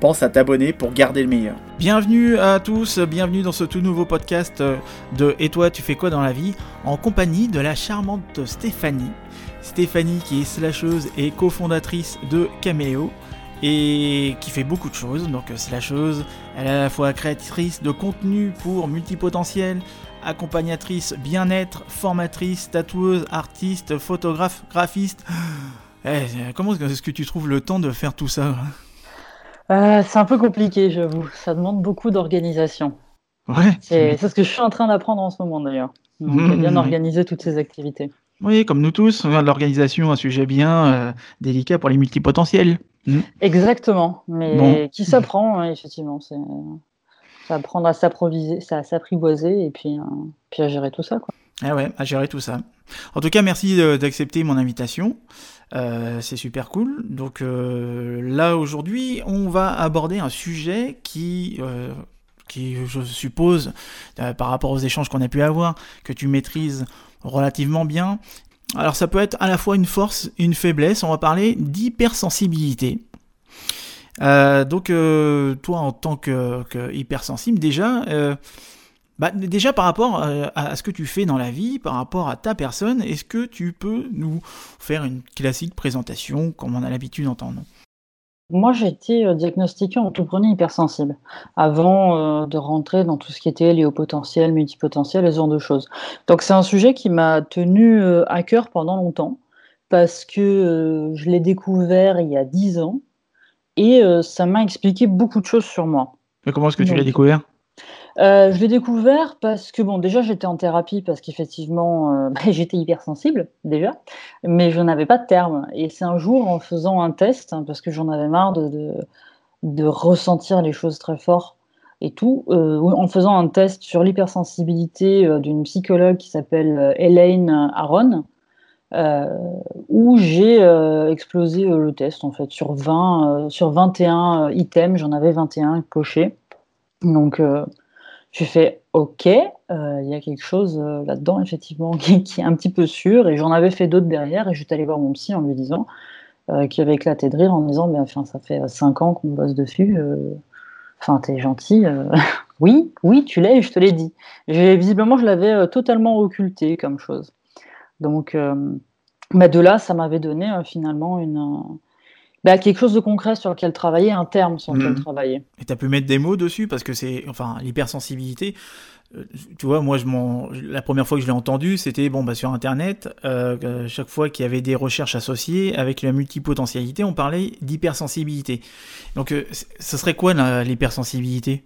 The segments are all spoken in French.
Pense à t'abonner pour garder le meilleur. Bienvenue à tous, bienvenue dans ce tout nouveau podcast de Et toi, tu fais quoi dans la vie? En compagnie de la charmante Stéphanie. Stéphanie qui est slasheuse et cofondatrice de Cameo et qui fait beaucoup de choses. Donc slasheuse, elle est à la fois créatrice de contenu pour multipotentiel, accompagnatrice bien-être, formatrice, tatoueuse, artiste, photographe, graphiste. Eh, comment est-ce que tu trouves le temps de faire tout ça? Euh, C'est un peu compliqué, j'avoue. Ça demande beaucoup d'organisation. Ouais. C'est ce que je suis en train d'apprendre en ce moment d'ailleurs. Donc, Mmh. bien organiser toutes ces activités. Oui, comme nous tous, l'organisation, un sujet bien euh, délicat pour les multipotentiels. Mm. Exactement, mais Bon. qui s'apprend, hein, effectivement. C'est apprendre à s'approviser, à s'apprivoiser et puis, euh, puis à gérer tout ça. Quoi. Ah ouais, à gérer tout ça. En tout cas, merci d'accepter mon invitation. Euh, c'est super cool. Donc euh, là, aujourd'hui, on va aborder un sujet qui, euh, qui je suppose, par rapport aux échanges qu'on a pu avoir, que tu maîtrises relativement bien. Alors ça peut être à la fois une force une faiblesse. On va parler d'hypersensibilité. Donc toi, en tant que, déjà... bah, déjà par rapport euh, à, à ce que tu fais dans la vie, par rapport à ta personne, est-ce que tu peux nous faire une classique présentation comme on a l'habitude d'entendre? Moi, j'ai été euh, diagnostiquée en tout premier hypersensible avant euh, de rentrer dans tout ce qui était lié au potentiel, multipotentiel et ce genre de choses. Donc, c'est un sujet qui m'a tenu euh, à cœur pendant longtemps parce que euh, je l'ai découvert il y a 10 ans et euh, ça m'a expliqué beaucoup de choses sur moi. Mais comment est-ce que tu l'as découvert? Euh, je l'ai découvert parce que, bon, déjà, j'étais en thérapie parce qu'effectivement, euh, bah, j'étais hypersensible, déjà, mais je n'avais pas de terme. Et c'est un jour, en faisant un test, hein, parce que j'en avais marre de, de, ressentir les choses très fort et tout, euh, en faisant un test sur l'hypersensibilité d'une psychologue qui s'appelle Elaine Aron, où j'ai explosé le test, en fait, sur 20, euh, sur 21 items, j'en avais 21 cochés. Donc, euh, j'ai fait OK, euh, il y a quelque chose euh, là-dedans, effectivement, qui, est un petit peu sûr. Et j'en avais fait d'autres derrière. Et j'étais allée voir mon psy en lui disant, qui avait éclaté de rire, en me disant ben, enfin, Ça fait 5 ans qu'on bosse dessus. Enfin, t'es gentil. oui, oui, tu l'es, je te l'ai dit. Visiblement, je l'avais totalement occulté comme chose. Donc, euh, bah, de là, ça m'avait donné finalement une, bah, quelque chose de concret sur lequel travailler, un terme sur lequel Mhm. travailler. Et tu as pu mettre des mots dessus parce que c'est. Enfin, l'hypersensibilité. euh, Tu vois, moi, je m'en- la première fois que je l'ai entendu, c'était bon, bah, sur Internet. euh, euh, chaque fois qu'il y avait des recherches associées avec la multipotentialité, on parlait d'hypersensibilité. Donc, euh, ce serait quoi l'hypersensibilité?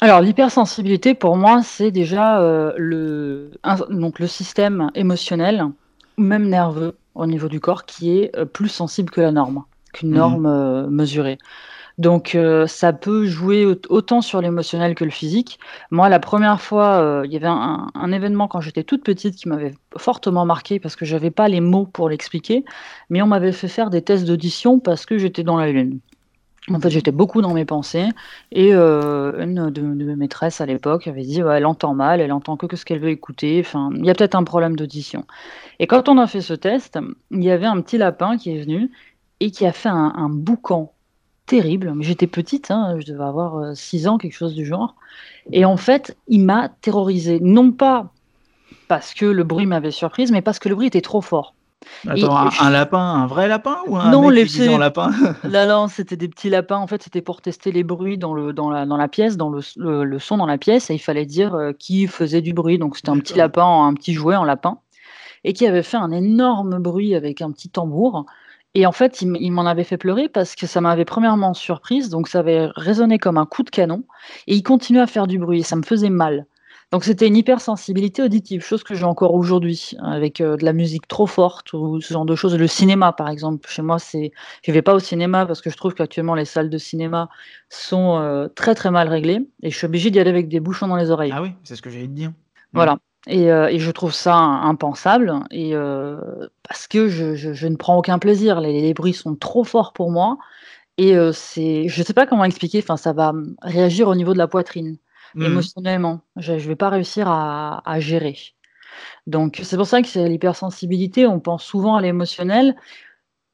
Alors, l'hypersensibilité, pour moi, c'est déjà euh, le, un- donc le système émotionnel, ou même nerveux, au niveau du corps, qui est euh, plus sensible que la norme, qu'une Mhm. norme euh, mesurée. Donc, euh, ça peut jouer au- autant sur l'émotionnel que le physique. Moi, la première fois, euh, il y avait un, un événement quand j'étais toute petite qui m'avait fortement marqué parce que j'avais pas les mots pour l'expliquer, mais on m'avait fait faire des tests d'audition parce que j'étais dans la lune. En fait, j'étais beaucoup dans mes pensées et euh, une de, de mes maîtresses à l'époque avait dit ouais, elle entend mal, elle entend que, que ce qu'elle veut écouter. Enfin, il y a peut-être un problème d'audition. Et quand on a fait ce test, il y avait un petit lapin qui est venu et qui a fait un, un boucan terrible. Mais J'étais petite, hein, je devais avoir 6 ans, quelque chose du genre. Et en fait, il m'a terrorisée. Non pas parce que le bruit m'avait surprise, mais parce que le bruit était trop fort. Attends, un, un lapin, un vrai lapin ou un Non, mec les- en lapin Là, là, c'était des petits lapins. En fait, c'était pour tester les bruits dans, le, dans, la, dans la pièce, dans le, le- le son dans la pièce, et il fallait dire euh, qui faisait du bruit. Donc, c'était un petit lapin, un petit jouet en lapin, et qui avait fait un énorme bruit avec un petit tambour. Et en fait, il, m'en avait fait pleurer parce que ça m'avait premièrement surprise, donc ça avait résonné comme un coup de canon, et il continuait à faire du bruit, et ça me faisait mal. Donc c'était une hypersensibilité auditive, chose que j'ai encore aujourd'hui, avec euh, de la musique trop forte ou ce genre de choses. Le cinéma, par exemple, chez moi, c'est je vais pas au cinéma parce que je trouve qu'actuellement les salles de cinéma sont euh, très très mal réglées et je suis obligée d'y aller avec des bouchons dans les oreilles. Ah oui, c'est ce que j'allais te dire. Voilà. Et, euh, et je trouve ça impensable et heu, parce que je je je ne prends aucun plaisir. Les les bruits sont trop forts pour moi et heu, c'est je sais pas comment expliquer, enfin ça va, réagir au niveau de la poitrine, Mmh émotionnellement. Je je vais pas réussir à à gérer. Donc c'est pour ça que c'est l'hypersensibilité, on pense souvent à l'émotionnel,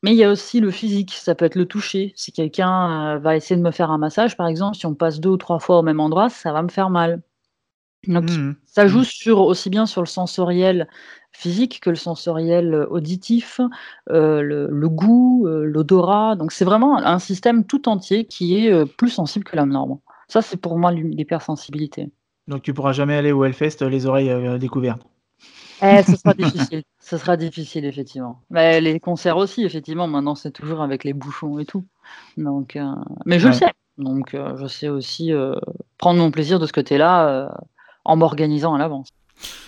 mais il y a aussi le physique. Ça peut être le toucher. Si quelqu'un, va essayer de me faire un massage, par exemple, si on passe 2 ou 3 fois au même endroit, ça va me faire mal. Donc Mmh ça joue Mmh. sur aussi bien sur le sensoriel physique que le sensoriel, heu, auditif, heu, le le goût, heu, l'odorat. Donc c'est vraiment un système tout entier qui est, plus sensible que la norme. Ça, c'est pour moi l'hypersensibilité. Donc tu pourras jamais aller au Hellfest, les oreilles, découvertes? Eh, ce sera difficile, ce sera difficile effectivement. Mais les concerts aussi effectivement, maintenant c'est toujours avec les bouchons et tout. Donc mais je le sais, donc je sais aussi, prendre mon plaisir de ce côté-là, en m'organisant à l'avance.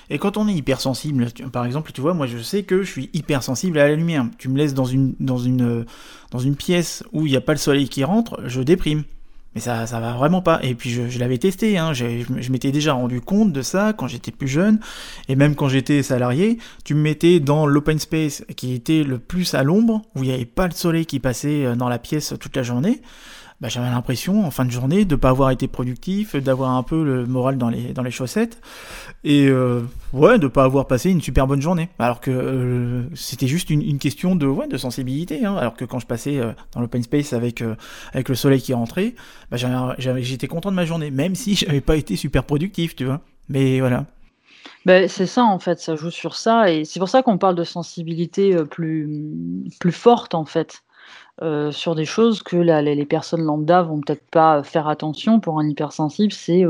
Et quand on est hypersensible, tu par exemple, tu vois, moi je sais que je suis hypersensible à la lumière. Tu me laisses dans une dans une, dans une pièce où il y a pas le soleil qui rentre, je déprime. Mais ça ça va vraiment pas et puis je l'avais testé, hein, je je m'étais déjà rendu compte de ça quand j'étais plus jeune et même quand j'étais salarié. Tu me mettais dans l'open space qui était le plus à l'ombre, où il y avait pas le soleil qui passait, heu, dans la pièce toute la journée. Bah, j'avais l'impression en fin de journée de pas avoir été productif, d'avoir un peu le moral dans les dans les chaussettes et heu, ouais, de pas avoir passé une super bonne journée. Alors que, heu, c'était juste une une question de ouais, de sensibilité, hein. Alors que quand je passais, heu, dans l'open space avec, heu, avec le soleil qui rentrait, bah, j'étais content de ma journée, même si j'avais pas été super productif, tu vois? Mais voilà. Beh, c'est ça en fait, ça joue sur ça et c'est pour ça qu'on parle de sensibilité, heu, plus, plus forte en fait, heu, sur des choses que les personnes lambda vont peut-être pas faire attention. Pour un hypersensible, c'est,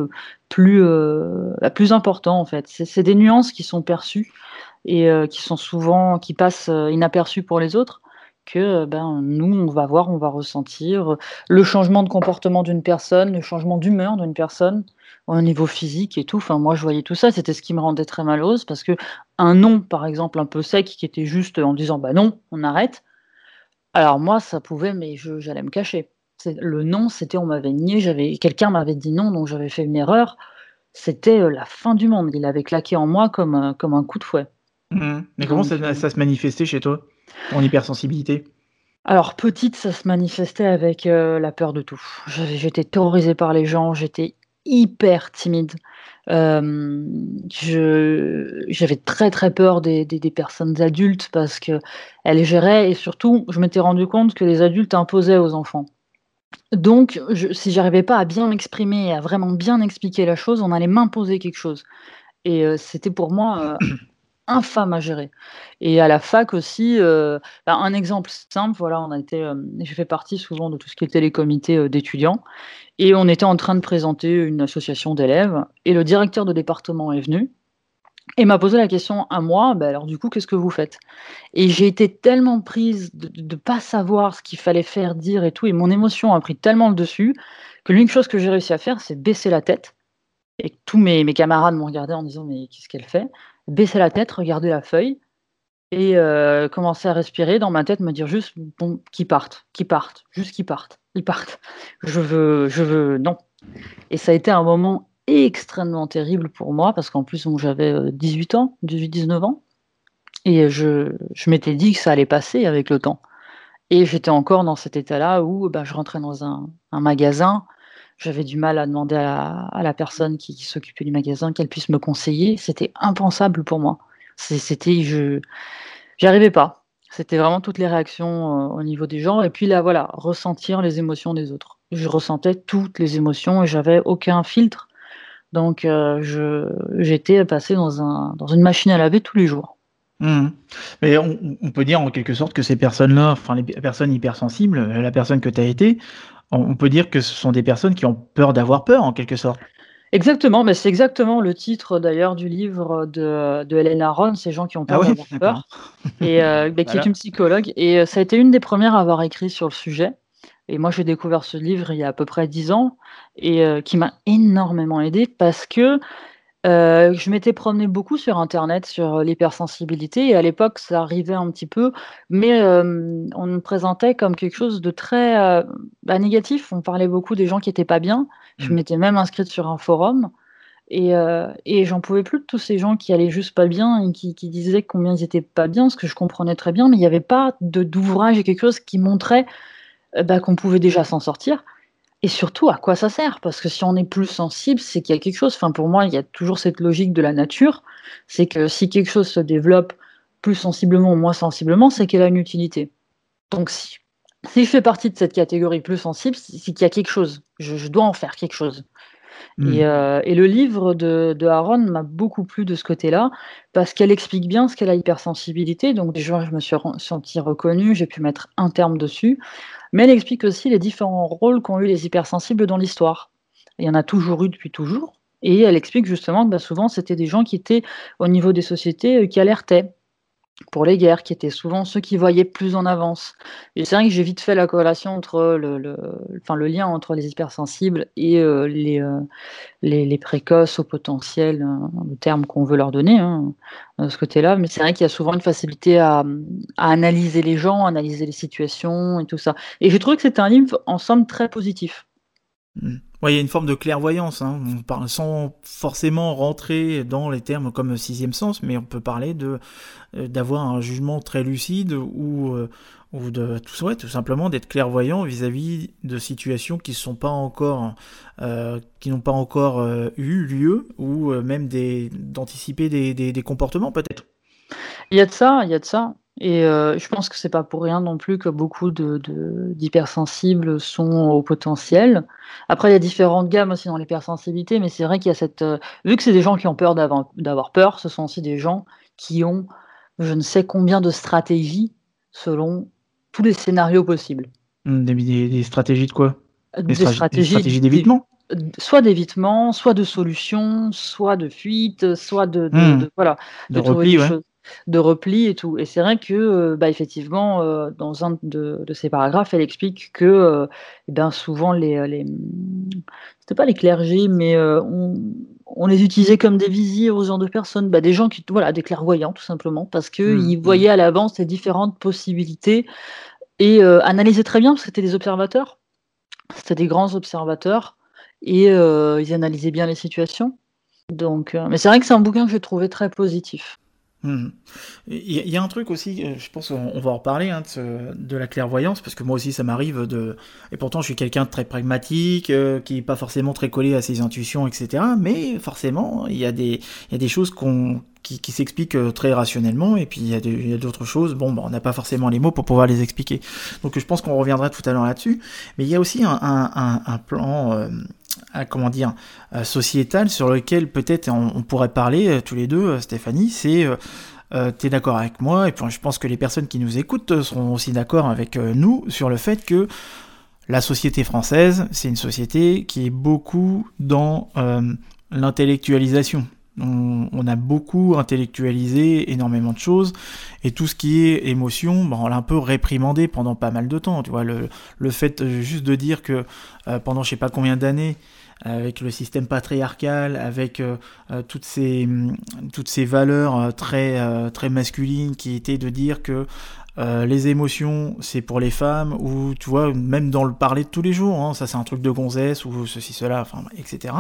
plus, heu, bah, plus important en fait. C'est des nuances qui sont perçues et qui sont souvent qui passent, inaperçues pour les autres que, ben, nous on va voir, on va ressentir, le changement de comportement d'une personne, le changement d'humeur d'une personne, au niveau physique et tout. Enfin moi je voyais tout ça, c'était ce qui me rendait très malheureuse parce qu'un non, par exemple, un peu sec qui était juste en disant: «Bah non, on arrête». Alors moi ça pouvait mais je j'allais me cacher. C'est le non, c'était on m'avait nié, j'avais quelqu'un m'avait dit non, donc j'avais fait une erreur. C'était, heu, la fin du monde. Il avait claqué en moi comme, comme un coup de fouet. Mmh Mais comment Donc ça se manifestait chez toi? Ton hypersensibilité? Alors petite, ça se manifestait avec, heu, la peur de tout. J'avais j'étais terrorisée par les gens, j'étais hyper timide. Je j'avais très, très peur des des des personnes adultes parce qu'elles géraient et surtout, je m'étais rendue compte que les adultes imposaient aux enfants. Donc je si j'arrivais pas à bien m'exprimer et à vraiment bien expliquer la chose, on allait m'imposer quelque chose. Et heu, c'était pour moi, heu, infâme à gérer. Et à la fac aussi, heu, bah, un exemple simple, voilà, on a été, j'ai fait partie souvent de tout ce qui était les comités, d'étudiants et on était en train de présenter une association d'élèves et le directeur de département est venu et m'a posé la question à moi: «Bah, alors du coup, qu'est-ce que vous faites?» et j'ai été tellement prise de de pas savoir ce qu'il fallait faire, dire et tout et mon émotion a pris tellement le dessus que l'unique chose que j'ai réussi à faire, c'est baisser la tête et tous mes camarades m'ont regardée en disant: «Mais qu'est-ce qu'elle fait?» baisser la tête, regarder la feuille et heu, commencer à respirer dans ma tête, me dire juste: «Bon, qu'ils partent, qu'ils partent, juste qu'ils partent, ils partent. Je veux je veux non» et ça a été un moment extrêmement terrible pour moi parce qu'en plus, j'avais, heu, 18 ans, 18-19 ans et je je m'étais dit que ça allait passer avec le temps et j'étais encore dans cet état-là où, bah, je rentrais dans un magasin, j'avais du mal à demander à la personne qui qui s'occupait du magasin qu'elle puisse me conseiller. C'était impensable pour moi. C'était je j'y arrivais pas. C'était vraiment toutes les réactions, au niveau des gens et puis là, voilà, ressentir les émotions des autres. Je ressentais toutes les émotions et j'avais aucun filtre donc j'étais passée dans un dans une machine à laver tous les jours. Mmh Mais on peut dire en quelque sorte que ces personnes-là, enfin les personnes hypersensibles, la personne que tu as été, on peut dire que ce sont des personnes qui ont peur d'avoir peur en quelque sorte? Exactement, mais c'est exactement le titre d'ailleurs du livre de de Hélène Aron, «Ces gens qui ont Ah peur ouais? d'avoir D'accord. peur» et heu, beh, qui est une psychologue et heu, ça a été une des premières à avoir écrit sur le sujet et moi j'ai découvert ce livre il y a à peu près 10 ans et heu, qui m'a énormément aidée parce que, heu, je m'étais promenée beaucoup sur internet sur, heu, l'hypersensibilité et à l'époque ça arrivait un petit peu, mais hem, on me présentait comme quelque chose de très, bah, négatif. On parlait beaucoup des gens qui étaient pas bien. Je Mmh. m'étais même inscrite sur un forum Et, euh, et j'en pouvais plus de tous ces gens qui allaient juste pas bien et qui, qui disaient combien ils étaient pas bien, ce que je comprenais très bien, mais il n'y avait pas d'ouvrage et quelque chose qui montrait euh, bah, qu'on pouvait déjà s'en sortir. Et surtout, à quoi ça sert? Parce que si on est plus sensible, c'est qu'il y a quelque chose. Enfin, pour moi, il y a toujours cette logique de la nature. C'est que si quelque chose se développe plus sensiblement ou moins sensiblement, c'est qu'elle a une utilité. Donc, si, si je fais partie de cette catégorie plus sensible, c'est qu'il y a quelque chose. je dois en faire quelque chose. Mmh. Euh, et, le livre de, de Aaron m'a beaucoup plu de ce côté-là, parce qu'elle explique bien ce qu'est la hypersensibilité. Donc déjà, je me suis sentie reconnue, j'ai pu mettre un terme dessus. Mais elle explique aussi les différents rôles qu'ont eu les hypersensibles dans l'histoire. Il y en a toujours eu depuis toujours. Et elle explique justement que bah, souvent, c'était des gens qui étaient au niveau des sociétés euh, qui alertaient pour les guerres, qui étaient souvent ceux qui voyaient plus en avance. Et c'est vrai que j'ai vite fait la corrélation entre le, lien entre les hypersensibles et euh, les, euh, les, précoces au potentiel, hein, le terme qu'on veut leur donner, hein, de ce côté-là. Mais c'est vrai qu'il y a souvent une facilité à, à, analyser les gens, analyser les situations et tout ça. Et j'ai trouvé que c'était un livre, en somme, très positif. Mmh. Ouais, il y a une forme de clairvoyance, hein. sans forcément rentrer dans les termes comme sixième sens, mais on peut parler euh, d'avoir un jugement très lucide ou euh, ou de tout, simplement d'être clairvoyant vis-à-vis de situations qui sont pas encore euh, qui n'ont pas encore eu lieu ou même d'anticiper des, des comportements peut-être. Il y a de ça, il y a de ça. Et euh, je pense que c'est pas pour rien non plus que beaucoup de, d'hypersensibles sont au potentiel. Après, il y a différentes gammes aussi dans l'hypersensibilité, mais c'est vrai qu'il y a cette. Euh, vu que c'est des gens qui ont peur d'avoir, d'avoir peur, ce sont aussi des gens qui ont je ne sais combien de stratégies selon tous les scénarios possibles. Mmh, des, stratégies de quoi? Euh, des, stratégies, d'évitement? soit d'évitement, soit de solution, soit de fuite, soit de, de, mmh. voilà, de, repli, ouais de repli et tout. Et c'est vrai que, euh, bah, effectivement, euh, dans un de, ces paragraphes, elle explique que euh, eh ben, souvent, les, les c'était pas les clergés, mais on, les utilisait comme des visiers aux gens de personnes, bah, des gens qui, voilà, des clairvoyants tout simplement, parce qu'ils mmh, mmh. voyaient à l'avance les différentes possibilités et analysaient très bien, parce que c'était des observateurs, c'était des grands observateurs, et ils analysaient bien les situations. Donc, mais c'est vrai que c'est un bouquin que j'ai trouvé très positif. Il y, a un truc aussi, euh, je pense qu'on va en reparler, hein, de, la clairvoyance, parce que moi aussi ça m'arrive de... Et pourtant je suis quelqu'un de très pragmatique, euh, qui n'est pas forcément très collé à ses intuitions, etc. Mais forcément, il y, y a des choses qui, s'expliquent euh, très rationnellement, et puis il y a d'autres choses, bon, bah, on n'a pas forcément les mots pour pouvoir les expliquer. Donc je pense qu'on reviendra tout à l'heure là-dessus. Mais il y a aussi un, plan comment dire, euh, sociétal sur lequel peut-être on, pourrait parler euh, tous les deux, euh, Stéphanie, c'est tu es d'accord avec moi, et puis je pense que les personnes qui nous écoutent seront aussi d'accord avec nous sur le fait que la société française, c'est une société qui est beaucoup dans l'intellectualisation. On, a beaucoup intellectualisé énormément de choses et tout ce qui est émotion, bon, on l'a un peu réprimandé pendant pas mal de temps. Tu vois, le, le fait juste de dire que pendant je sais pas combien d'années, avec le système patriarcal, avec euh, euh, toutes, ces, toutes ces valeurs euh, très, très masculines qui étaient de dire que les émotions c'est pour les femmes, ou tu vois, même dans le parler de tous les jours, hein, ça c'est un truc de gonzesse, ou ceci, cela, enfin, etc.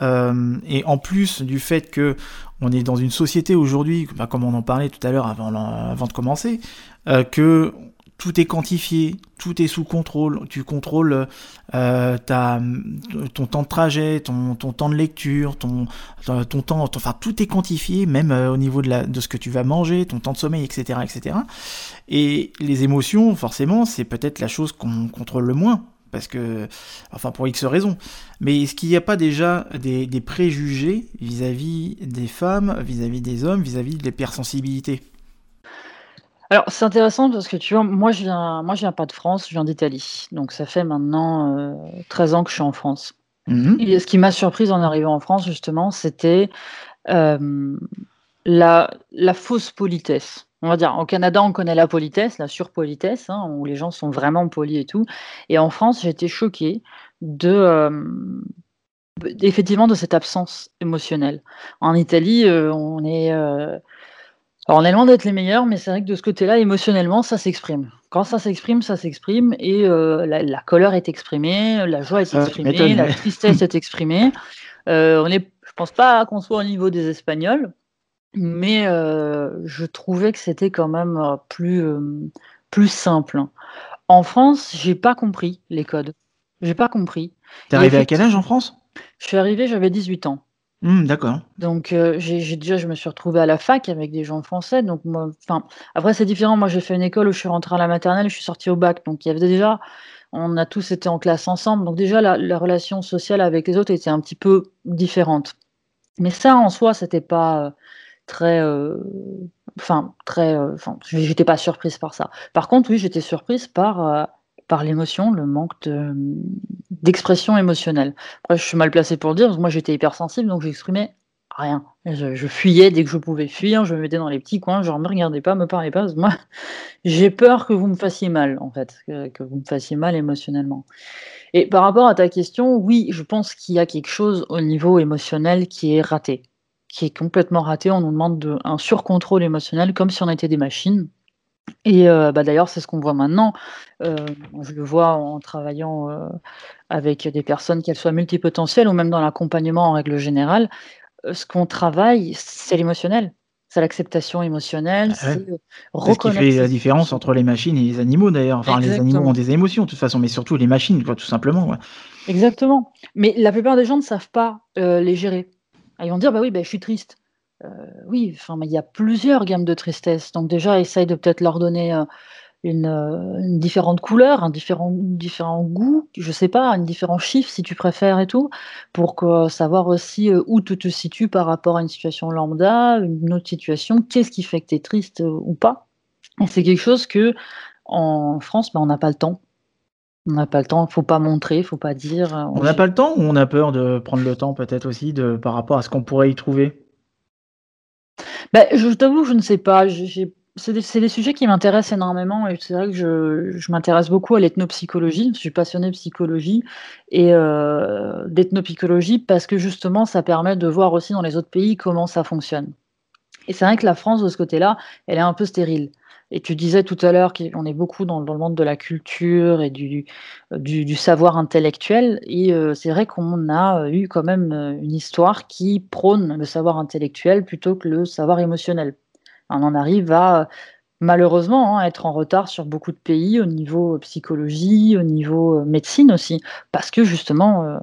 et en plus du fait que on est dans une société aujourd'hui, bah, comme on en parlait tout à l'heure avant, avant de commencer, que tout est quantifié, tout est sous contrôle. Tu contrôles euh, ta, ton temps de trajet, ton, temps de lecture, ton, temps, enfin tout est quantifié, même euh, au niveau de, ce que tu vas manger, ton temps de sommeil, etc., etc. Et les émotions, forcément, c'est peut-être la chose qu'on contrôle le moins, parce que, enfin pour X raisons. Mais est-ce qu'il n'y a pas déjà des, des préjugés vis-à-vis des femmes, vis-à-vis des hommes, vis-à-vis de l'hypersensibilité alors, c'est intéressant parce que tu vois, moi je viens moi je viens pas de France, je viens d'Italie. Donc ça fait maintenant, euh, 13 ans que je suis en France. Mmh Et ce qui m'a surprise en arrivant en France justement, c'était, la la fausse politesse. On va dire, au Canada, on connaît la politesse, la surpolitesse, hein, où les gens sont vraiment polis et tout. Et en France, j'ai été choquée de, effectivement de cette absence émotionnelle. En Italie, euh, on est, euh, alors, on est loin d'être les meilleurs, mais c'est vrai que de ce côté-là, émotionnellement, ça s'exprime. Quand ça s'exprime, ça s'exprime, et euh, la, la, colère est exprimée, la joie est exprimée, la tristesse est exprimée. Euh, on est, je pense pas qu'on soit au niveau des Espagnols, mais je trouvais que c'était quand même plus, plus simple. En France, j'ai pas compris les codes. J'ai pas compris. T'es arrivé à quel âge en France? Je suis arrivé, j'avais 18 ans. Mmh, d'accord. Donc j'ai déjà je me suis retrouvée à la fac avec des gens français, donc moi après c'est différent. Moi, j'ai fait une école où je suis rentrée à la maternelle, je suis sortie au bac, donc il y avait déjà on a tous été en classe ensemble, donc déjà la relation sociale avec les autres était un petit peu différente. Mais ça, en soi, c'était pas, très, enfin très, enfin j'étais pas surprise par ça. Par contre, oui, j'étais surprise par, par l'émotion, le manque de, d'expression émotionnelle. Après, je suis mal placée pour le dire, parce que moi j'étais hypersensible, donc j'exprimais rien. Je, fuyais dès que je pouvais fuir, je me mettais dans les petits coins, genre me regardez pas, me parlez pas. Moi, j'ai peur que vous me fassiez mal, en fait, que, vous me fassiez mal émotionnellement. Et par rapport à ta question, oui, je pense qu'il y a quelque chose au niveau émotionnel qui est raté, qui est complètement raté. On nous demande de, un surcontrôle émotionnel comme si on était des machines. Et euh, bah, d'ailleurs, c'est ce qu'on voit maintenant. Euh, je le vois en travaillant euh, avec des personnes, qu'elles soient multipotentielles ou même dans l'accompagnement en règle générale. ce qu'on travaille, c'est l'émotionnel. C'est l'acceptation émotionnelle, ah c'est ce qui fait la différence entre les machines et les animaux d'ailleurs. Enfin, les animaux ont des émotions de toute façon, mais surtout les machines, quoi, tout simplement. Exactement. Mais la plupart des gens ne savent pas les gérer. Ils vont dire, bah oui, bah, je suis triste. Euh, oui, enfin, il y a plusieurs gammes de tristesse. Donc déjà, essaye de peut-être leur donner euh, une, euh, une, différente couleur, un différent, différent goût, je sais pas, un différent chiffre si tu préfères et tout, pour que, savoir aussi où tu te situes par rapport à une situation lambda, une autre situation, qu'est-ce qui fait que tu es triste ou pas? Et c'est quelque chose que en France, ben, on n'a pas le temps. On n'a pas le temps, il faut pas montrer, il faut pas dire. On n'a pas le temps ou on a peur de prendre le temps peut-être aussi de, par rapport à ce qu'on pourrait y trouver? Bah, je t'avoue, je ne sais pas. C'est des, sujets qui m'intéressent énormément et c'est vrai que je, m'intéresse beaucoup à l'ethnopsychologie. Je suis passionnée de psychologie et euh, d'ethnopsychologie parce que justement, ça permet de voir aussi dans les autres pays comment ça fonctionne. Et c'est vrai que la France, de ce côté-là, elle est un peu stérile. Et tu disais tout à l'heure qu'on est beaucoup dans, le monde de la culture et du, du, savoir intellectuel. Et euh, c'est vrai qu'on a eu quand même euh, une histoire qui prône le savoir intellectuel plutôt que le savoir émotionnel. On en arrive à malheureusement hein, être en retard sur beaucoup de pays au niveau psychologie, au niveau euh, médecine aussi, parce que justement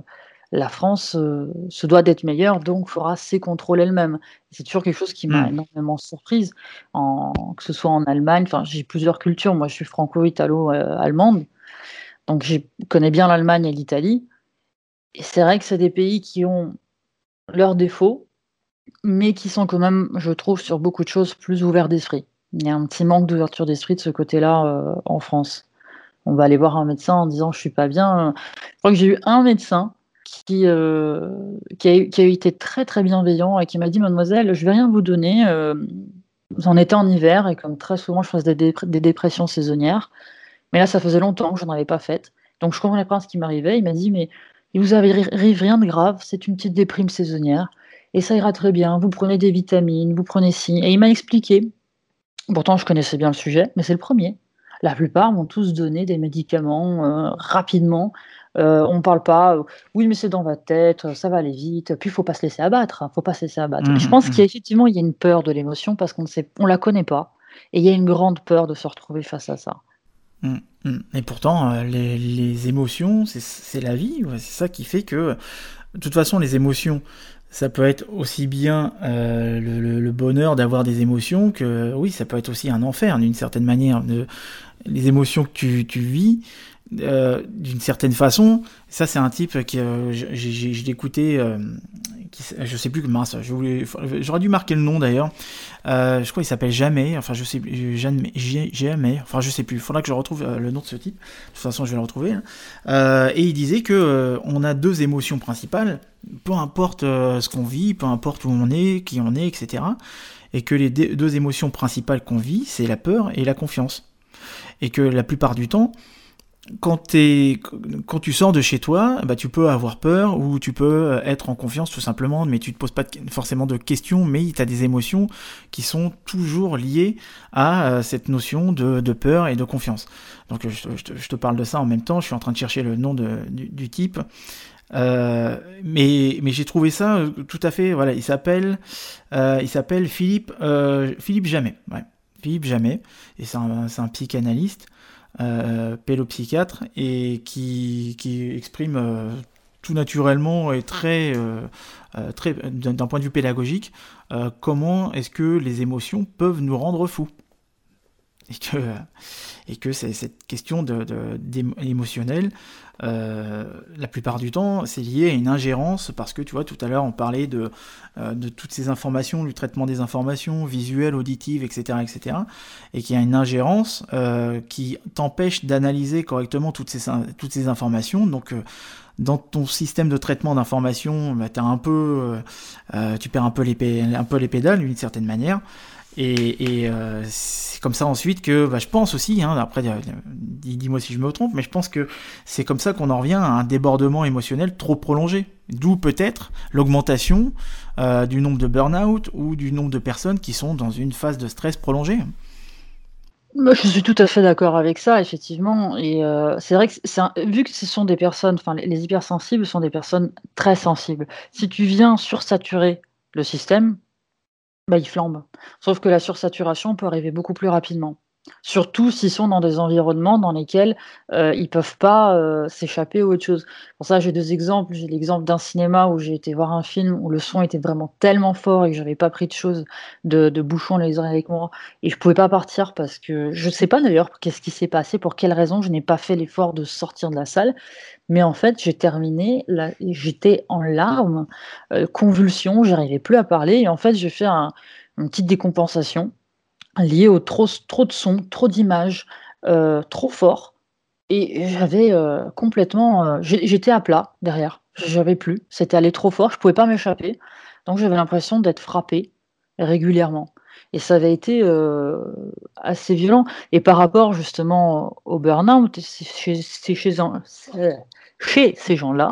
la France euh, se doit d'être meilleure, donc fera ses contrôles elle-même. C'est toujours quelque chose qui m'a mmh. énormément surprise, en, que ce soit en Allemagne. Enfin, j'ai plusieurs cultures. Moi, je suis franco-italo-allemande, donc je connais bien l'Allemagne et l'Italie. Et c'est vrai que c'est des pays qui ont leurs défauts, mais qui sont quand même, je trouve, sur beaucoup de choses plus ouverts d'esprit. Il y a un petit manque d'ouverture d'esprit de ce côté-là euh, en France. On va aller voir un médecin en disant je suis pas bien. Je crois que j'ai eu un médecin qui, euh, qui, a, été très très bienveillant et qui m'a dit Mademoiselle, je vais rien vous donner. Euh, en était en hiver et comme très souvent je faisais des, dépressions saisonnières. Mais là, ça faisait longtemps que je n'en avais pas fait. Donc je comprenais pas ce qui m'arrivait. Il m'a dit Mais il vous arrive rien de grave, c'est une petite déprime saisonnière et ça ira très bien. Vous prenez des vitamines, vous prenez ci. Et il m'a expliqué. Pourtant, je connaissais bien le sujet, mais c'est le premier. La plupart m'ont tous donné des médicaments euh, rapidement euh, on ne parle pas, euh, oui, mais c'est dans votre tête, ça va aller vite. Puis il faut pas se laisser abattre. Hein, faut pas se laisser abattre. je mmh, pense mmh. qu'effectivement, il y a une peur de l'émotion parce qu'on ne on la connaît pas, et il y a une grande peur de se retrouver face à ça. Mmh, et pourtant, euh, les, émotions, c'est la vie. C'est ça qui fait que, de toute façon, les émotions, ça peut être aussi bien le, bonheur d'avoir des émotions que, oui, ça peut être aussi un enfer d'une certaine manière. De, les émotions que tu, tu vis, euh, d'une certaine façon. Ça, c'est un type qui, euh, j'ai écouté, euh, je sais plus que mince, j'aurais dû marquer le nom d'ailleurs. je crois qu'il s'appelle Jamais, enfin je sais jamais, jamais, enfin je sais plus. Il faudra que je retrouve le nom de ce type. De toute façon, je vais le retrouver. Hein. et il disait que on a deux émotions principales, peu importe ce qu'on vit, peu importe où on est, qui on est, etc. Et que les deux émotions principales qu'on vit, c'est la peur et la confiance. Et que la plupart du temps, quand, tu sors de chez toi, bah, tu peux avoir peur ou tu peux euh, être en confiance tout simplement, mais tu te poses pas forcément de questions, mais tu as des émotions qui sont toujours liées à euh, cette notion de, peur et de confiance. Donc je, te parle de ça en même temps, je suis en train de chercher le nom du, type. mais mais j'ai trouvé ça tout à fait. Voilà, il s'appelle il s'appelle Philippe Philippe Jamais. Philippe Jamais, et c'est un, psychanalyste, euh, pélopsychiatre, et qui, exprime tout naturellement et très, euh, euh, très d'un point de vue pédagogique, euh, comment est-ce que les émotions peuvent nous rendre fous et que, et que cette question de, émotionnelle, la plupart du temps, c'est lié à une ingérence, parce que tu vois, tout à l'heure, on parlait de, de toutes ces informations, du traitement des informations, visuelles, auditives, etc., etc., et qu'il y a une ingérence qui t'empêche d'analyser correctement toutes ces, informations. Donc, dans ton système de traitement d'information, bah, euh, euh, tu perds un peu les pédales d'une certaine manière. Et, euh, c'est comme ça ensuite que bah, je pense aussi, hein, après dis-moi si je me trompe, mais je pense que c'est comme ça qu'on en revient à un débordement émotionnel trop prolongé. D'où peut-être l'augmentation du nombre de burn-out ou du nombre de personnes qui sont dans une phase de stress prolongée. Je suis tout à fait d'accord avec ça, effectivement. Et euh, c'est vrai que vu que ce sont des personnes, enfin, les hypersensibles sont des personnes très sensibles. Si tu viens sursaturer le système, bah, il flambe. Sauf que la sursaturation peut arriver beaucoup plus rapidement. Surtout s'ils sont dans des environnements dans lesquels euh, ils peuvent pas euh, s'échapper ou autre chose. Pour ça, j'ai deux exemples. J'ai l'exemple d'un cinéma où j'ai été voir un film où le son était vraiment tellement fort et que j'avais pas pris de choses de, de bouchons les oreilles avec moi et je pouvais pas partir parce que je sais pas d'ailleurs qu'est-ce qui s'est passé, pour quelle raison je n'ai pas fait l'effort de sortir de la salle. Mais en fait, j'ai terminé, j'étais en larmes, euh, j'arrivais plus à parler et en fait, j'ai fait une petite décompensation lié au trop, trop de sons, trop d'images, euh, trop fort. Et j'avais euh, complètement. Euh, j'étais à plat derrière. J'avais plus. C'était allé trop fort. Je pouvais pas m'échapper. Donc j'avais l'impression d'être frappé régulièrement. Et ça avait été assez violent. Et par rapport justement au burn-out, c'est chez, ces gens-là,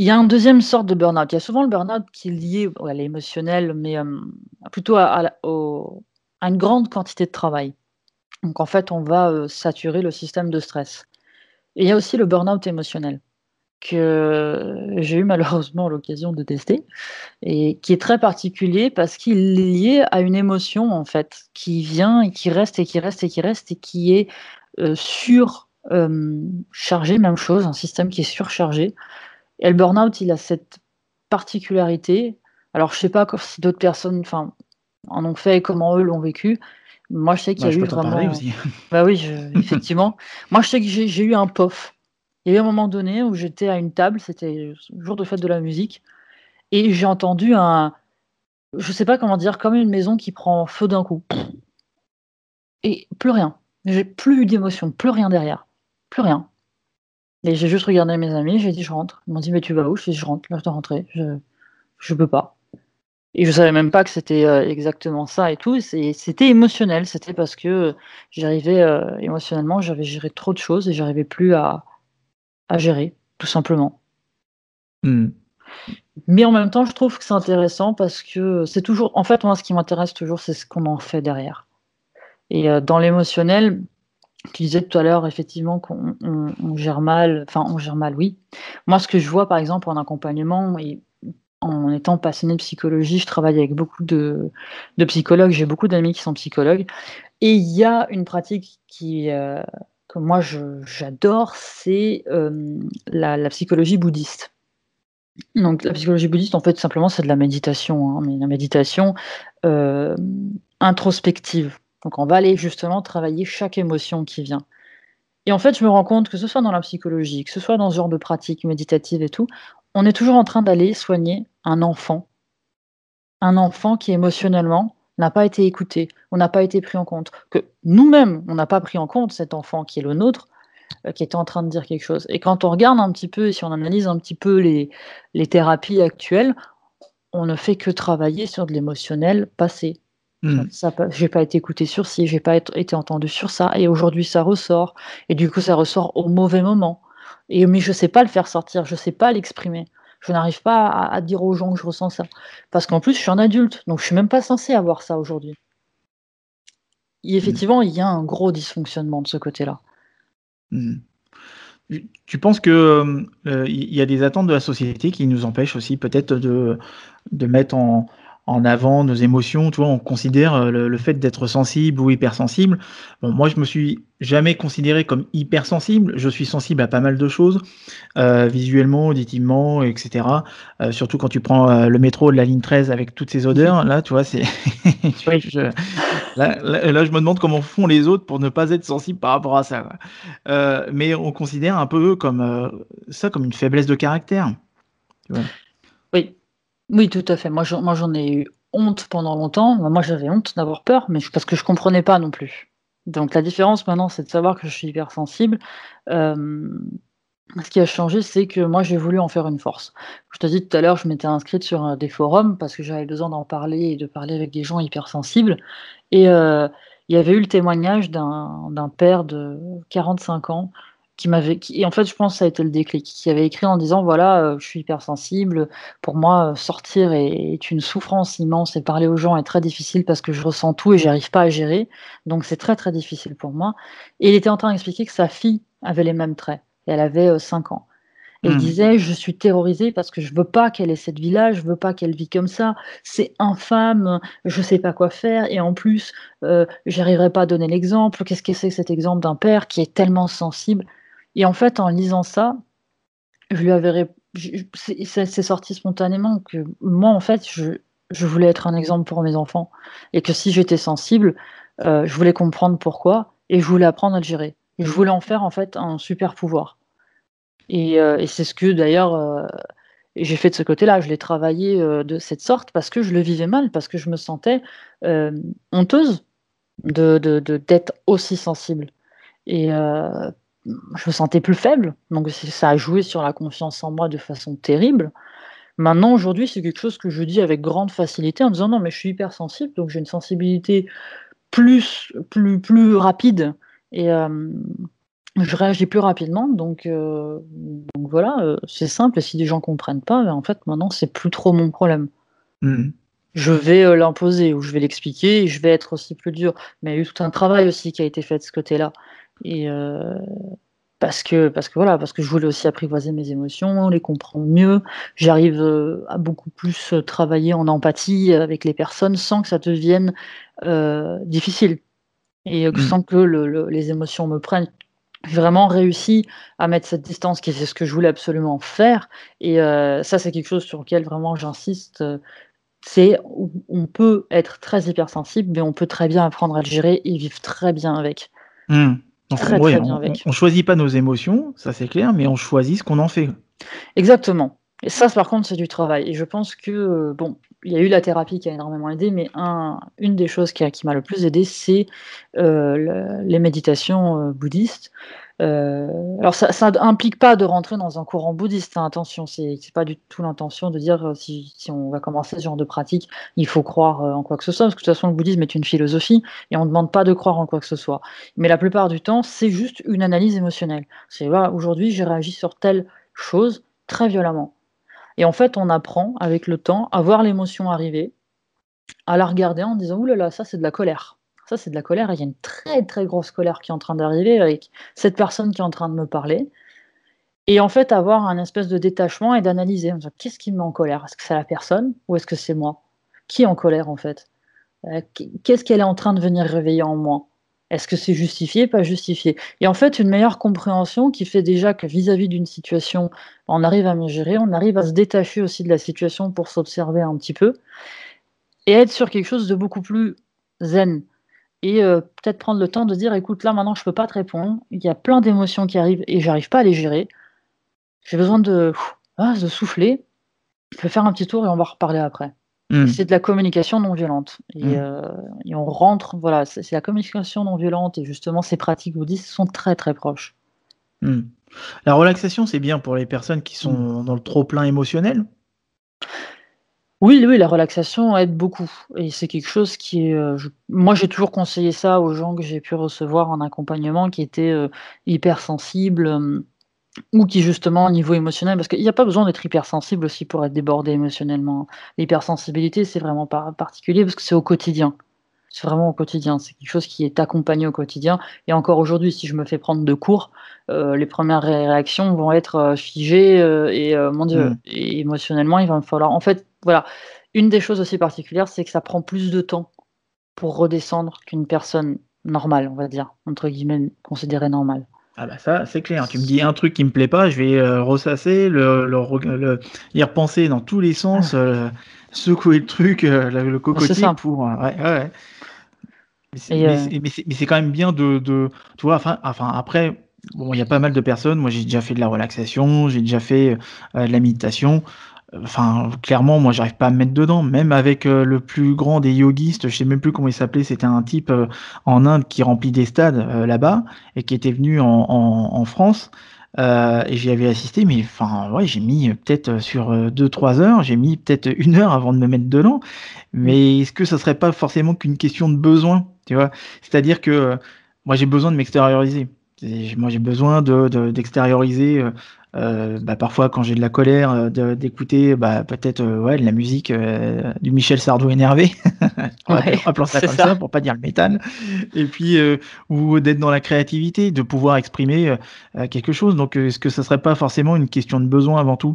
il y a une deuxième sorte de burn-out. Il y a souvent le burn-out qui est lié à l'émotionnel, mais euh, plutôt à, une grande quantité de travail. Donc en fait, on va euh, saturer le système de stress. Et il y a aussi le burn-out émotionnel que j'ai eu malheureusement l'occasion de tester et qui est très particulier parce qu'il est lié à une émotion en fait qui vient et qui reste et qui reste et qui reste et qui est euh, surchargé, même chose, un système qui est surchargé et le burn-out, il a cette particularité. Alors, je sais pas si d'autres personnes enfin, en ont fait et comment eux l'ont vécu. Moi, je sais qu'il y a eu vraiment. Aussi. Bah oui, effectivement. Moi, je sais que j'ai eu un pof. Il y a eu un moment donné où j'étais à une table, c'était le jour de fête de la musique, et j'ai entendu un. Je sais pas comment dire, comme une maison qui prend feu d'un coup. Et plus rien. J'ai plus eu d'émotion, plus rien derrière. Plus rien. Et j'ai juste regardé mes amis, j'ai dit: «Je rentre». Ils m'ont dit: «Mais tu vas où?» Je dit: «Je rentre, là, je dois rentrer, je je peux pas». Et je savais même pas que c'était, euh, exactement ça et tout. c'était émotionnel, c'était parce que, j'arrivais, euh, émotionnellement, j'avais géré trop de choses et j'arrivais plus à à gérer, tout simplement. Mmh. Mais en même temps, je trouve que c'est intéressant parce que c'est toujours en fait, moi, ce qui m'intéresse toujours, c'est ce qu'on en fait derrière. Et euh, dans l'émotionnel tu disais tout à l'heure effectivement qu'on gère mal, enfin on gère mal, oui. Moi, ce que je vois par exemple en accompagnement et en étant passionné de psychologie, je travaille avec beaucoup de, psychologues, j'ai beaucoup d'amis qui sont psychologues, et il y a une pratique qui, euh, que moi j'adore, c'est la, psychologie bouddhiste. Donc la psychologie bouddhiste, en fait, simplement, c'est de la méditation, hein, mais la méditation introspective. Donc on va aller justement travailler chaque émotion qui vient. Et en fait, je me rends compte que ce soit dans la psychologie, que ce soit dans ce genre de pratique méditative et tout, on est toujours en train d'aller soigner un enfant. Un enfant qui émotionnellement n'a pas été écouté, on n'a pas été pris en compte, que nous-mêmes, on n'a pas pris en compte cet enfant qui est le nôtre, euh, qui était en train de dire quelque chose. Et quand on regarde un petit peu, si on analyse un petit peu les, les thérapies actuelles, on ne fait que travailler sur de l'émotionnel passé. Mmh. Ça, j'ai pas été écouté sur ci, j'ai pas été entendu sur ça, et aujourd'hui ça ressort, et du coup ça ressort au mauvais moment. Et mais je sais pas le faire sortir, je sais pas l'exprimer. Je n'arrive pas à, dire aux gens que je ressens ça, parce qu'en plus je suis un adulte, donc je suis même pas censé avoir ça aujourd'hui. Mmh. effectivement, il y a un gros dysfonctionnement de ce côté-là. Mmh. tu penses que il y a des attentes de la société qui nous empêchent aussi peut-être de, de mettre en, en avant nos émotions, tu vois, on considère euh, le, fait d'être sensible ou hypersensible. Bon, moi, je me suis jamais considéré comme hypersensible. Je suis sensible à pas mal de choses, euh, visuellement, auditivement, etc. Euh, surtout quand tu prends le métro de la ligne 13 avec toutes ces odeurs. Là, tu vois, c'est. là, là, je me demande comment font les autres pour ne pas être sensible par rapport à ça. mais on considère un peu comme ça comme une faiblesse de caractère. Oui, tout à fait. Moi, j'en ai eu honte pendant longtemps. Moi, j'avais honte d'avoir peur, mais parce que je comprenais pas non plus. Donc la différence maintenant, c'est de savoir que je suis hypersensible. sensible. ce qui a changé, c'est que moi, j'ai voulu en faire une force. Je te dis tout à l'heure, je m'étais inscrite sur, euh, des forums parce que j'avais besoin d'en parler et de parler avec des gens hypersensibles et euh, il y avait eu le témoignage d'un père de 45 ans qui m'avait et en fait je pense que ça a été le déclic qui avait écrit en disant voilà euh, je suis hypersensible. Pour moi euh, sortir est, une souffrance immense et parler aux gens est très difficile parce que je ressens tout et j'arrive pas à gérer. Donc c'est très très difficile pour moi. Et il était en train d'expliquer que sa fille avait les mêmes traits et elle avait 5 euh, ans. Et il mmh. disait je suis terrorisée parce que je veux pas qu'elle ait cette vie là je veux pas qu'elle vit comme ça. C'est infâme je sais pas quoi faire et en plus euh, j'arriverai pas à donner l'exemple. Qu'est-ce que c'est que cet exemple d'un père qui est tellement sensible? Et en fait, en lisant ça, je lui avais c'est sorti spontanément que moi, en fait, je, je, voulais être un exemple pour mes enfants. Et que si j'étais sensible, euh, je voulais comprendre pourquoi et je voulais apprendre à le gérer. Je voulais en faire, en fait, un super pouvoir. Et, euh, et c'est ce que, d'ailleurs, euh, j'ai fait de ce côté-là. Je l'ai travaillé de cette sorte parce que je le vivais mal, parce que je me sentais honteuse d'être de, de, aussi sensible. Et je me sentais plus faible, donc ça a joué sur la confiance en moi de façon terrible. Maintenant, aujourd'hui, c'est quelque chose que je dis avec grande facilité en disant non, mais je suis hypersensible, donc j'ai une sensibilité plus, plus, plus rapide et euh, je réagis plus rapidement. Donc, euh, donc voilà, euh, c'est simple. Et si les gens comprennent pas, ben, en fait, maintenant, c'est plus trop mon problème. Mmh. Je vais l'imposer ou je vais l'expliquer et je vais être aussi plus dur. Mais il y a eu tout un travail aussi qui a été fait de ce côté-là. Et euh, parce que, parce que voilà, parce que je voulais aussi apprivoiser mes émotions, les comprendre mieux. J'arrive euh, à beaucoup plus euh, travailler en empathie avec les personnes sans que ça devienne difficile et mmh. sans que les émotions me prennent. J'ai vraiment réussi à mettre cette distance, qui est ce que je voulais absolument faire. Et ça, c'est quelque chose sur lequel vraiment j'insiste. c'est on peut être très hypersensible, mais on peut très bien apprendre à le gérer et vivre très bien avec. Mmh on, choisit pas nos émotions, ça c'est clair, mais on choisit ce qu'on en fait. Exactement. Et ça, par contre, c'est du travail. Et je pense que, euh, bon, il y a eu la thérapie qui a énormément aidé, mais un, une des choses qui, qui m'a le plus aidé, c'est euh, les méditations euh, bouddhistes. Euh, alors ça, ça implique pas de rentrer dans un courant bouddhiste, hein, attention, c'est pas du tout l'intention de dire euh, si, on va commencer ce genre de pratique, il faut croire euh, en quoi que ce soit, parce que de toute façon le bouddhisme est une philosophie et on ne demande pas de croire en quoi que ce soit. Mais la plupart du temps, c'est juste une analyse émotionnelle. C'est voilà, aujourd'hui j'ai réagi sur telle chose très violemment. Et en fait, on apprend avec le temps à voir l'émotion arriver, à la regarder en disant oulala, ça c'est de la colère. Ça, c'est de la colère. il y a une très, très grosse colère qui est en train d'arriver avec cette personne qui est en train de me parler. Et en fait, avoir un espèce de détachement et d'analyser. Qu'est-ce qui me met en colère? Est-ce que c'est la personne ou est-ce que c'est moi? Qui est en colère, en fait? Euh, Qu'est-ce qu'elle est en train de venir réveiller en moi? Est-ce que c'est justifié, pas justifié? Et en fait, une meilleure compréhension qui fait déjà que vis-à-vis d'une situation, on arrive à mieux gérer, on arrive à se détacher aussi de la situation pour s'observer un petit peu et être sur quelque chose de beaucoup plus zen et euh, peut-être prendre le temps de dire écoute, là maintenant je peux pas te répondre, il y a plein d'émotions qui arrivent et j'arrive pas à les gérer. J'ai besoin de, ah, de souffler. Je vais faire un petit tour et on va reparler après. Mmh. C'est de la communication non violente. Et, mmh. euh, et on rentre, voilà, c'est la communication non violente et justement ces pratiques bouddhistes sont très très proches. Mmh. La relaxation, c'est bien pour les personnes qui sont dans le trop plein émotionnel? Oui, oui, la relaxation aide beaucoup et c'est quelque chose qui est, euh, moi, j'ai toujours conseillé ça aux gens que j'ai pu recevoir en accompagnement qui étaient, euh, hypersensibles, ou qui justement au niveau émotionnel parce qu'il n'y a pas besoin d'être hypersensible aussi pour être débordé émotionnellement. L'hypersensibilité, c'est vraiment pas particulier parce que c'est au quotidien. C'est vraiment au quotidien. C'est quelque chose qui est accompagné au quotidien. Et encore aujourd'hui, si je me fais prendre de cours, euh, les premières réactions vont être euh, figées euh, et mon Dieu, mmh. et émotionnellement, il va me falloir. En fait, voilà. Une des choses aussi particulières, c'est que ça prend plus de temps pour redescendre qu'une personne normale, on va dire, entre guillemets, considérée normale. Ah bah ça, c'est clair. Tu me dis un truc qui me plaît pas, je vais ressasser, le, le, y repenser dans tous les sens, ah. secouer le truc, le cocotier pour. ouais, ouais. Mais c'est quand même bien de, de tu vois, enfin, enfin après, bon, il y a pas mal de personnes. Moi, j'ai déjà fait de la relaxation, j'ai déjà fait euh, de la méditation. Enfin, clairement, moi, j'arrive pas à me mettre dedans. Même avec euh, le plus grand des yogistes, je sais même plus comment il s'appelait. C'était un type euh, en Inde qui remplit des stades là-bas et qui était venu en, en, France. et j'y avais assisté, mais enfin, ouais, j'ai mis peut-être sur 2-3 heures, j'ai mis peut-être une heure avant de me mettre dedans. Mais est-ce que ça serait pas forcément qu'une question de besoin, tu vois? C'est-à-dire que moi, j'ai besoin de m'extérioriser. Moi, j'ai besoin de, d'extérioriser. Euh, euh, bah, parfois, quand j'ai de la colère, euh, d'écouter bah, peut-être ouais, de la musique du Michel Sardou énervé. Appelons ça comme ça. pour pas dire le métal. Et puis, ou d'être dans la créativité, de pouvoir exprimer quelque chose. Donc, est-ce que ça serait pas forcément une question de besoin avant tout?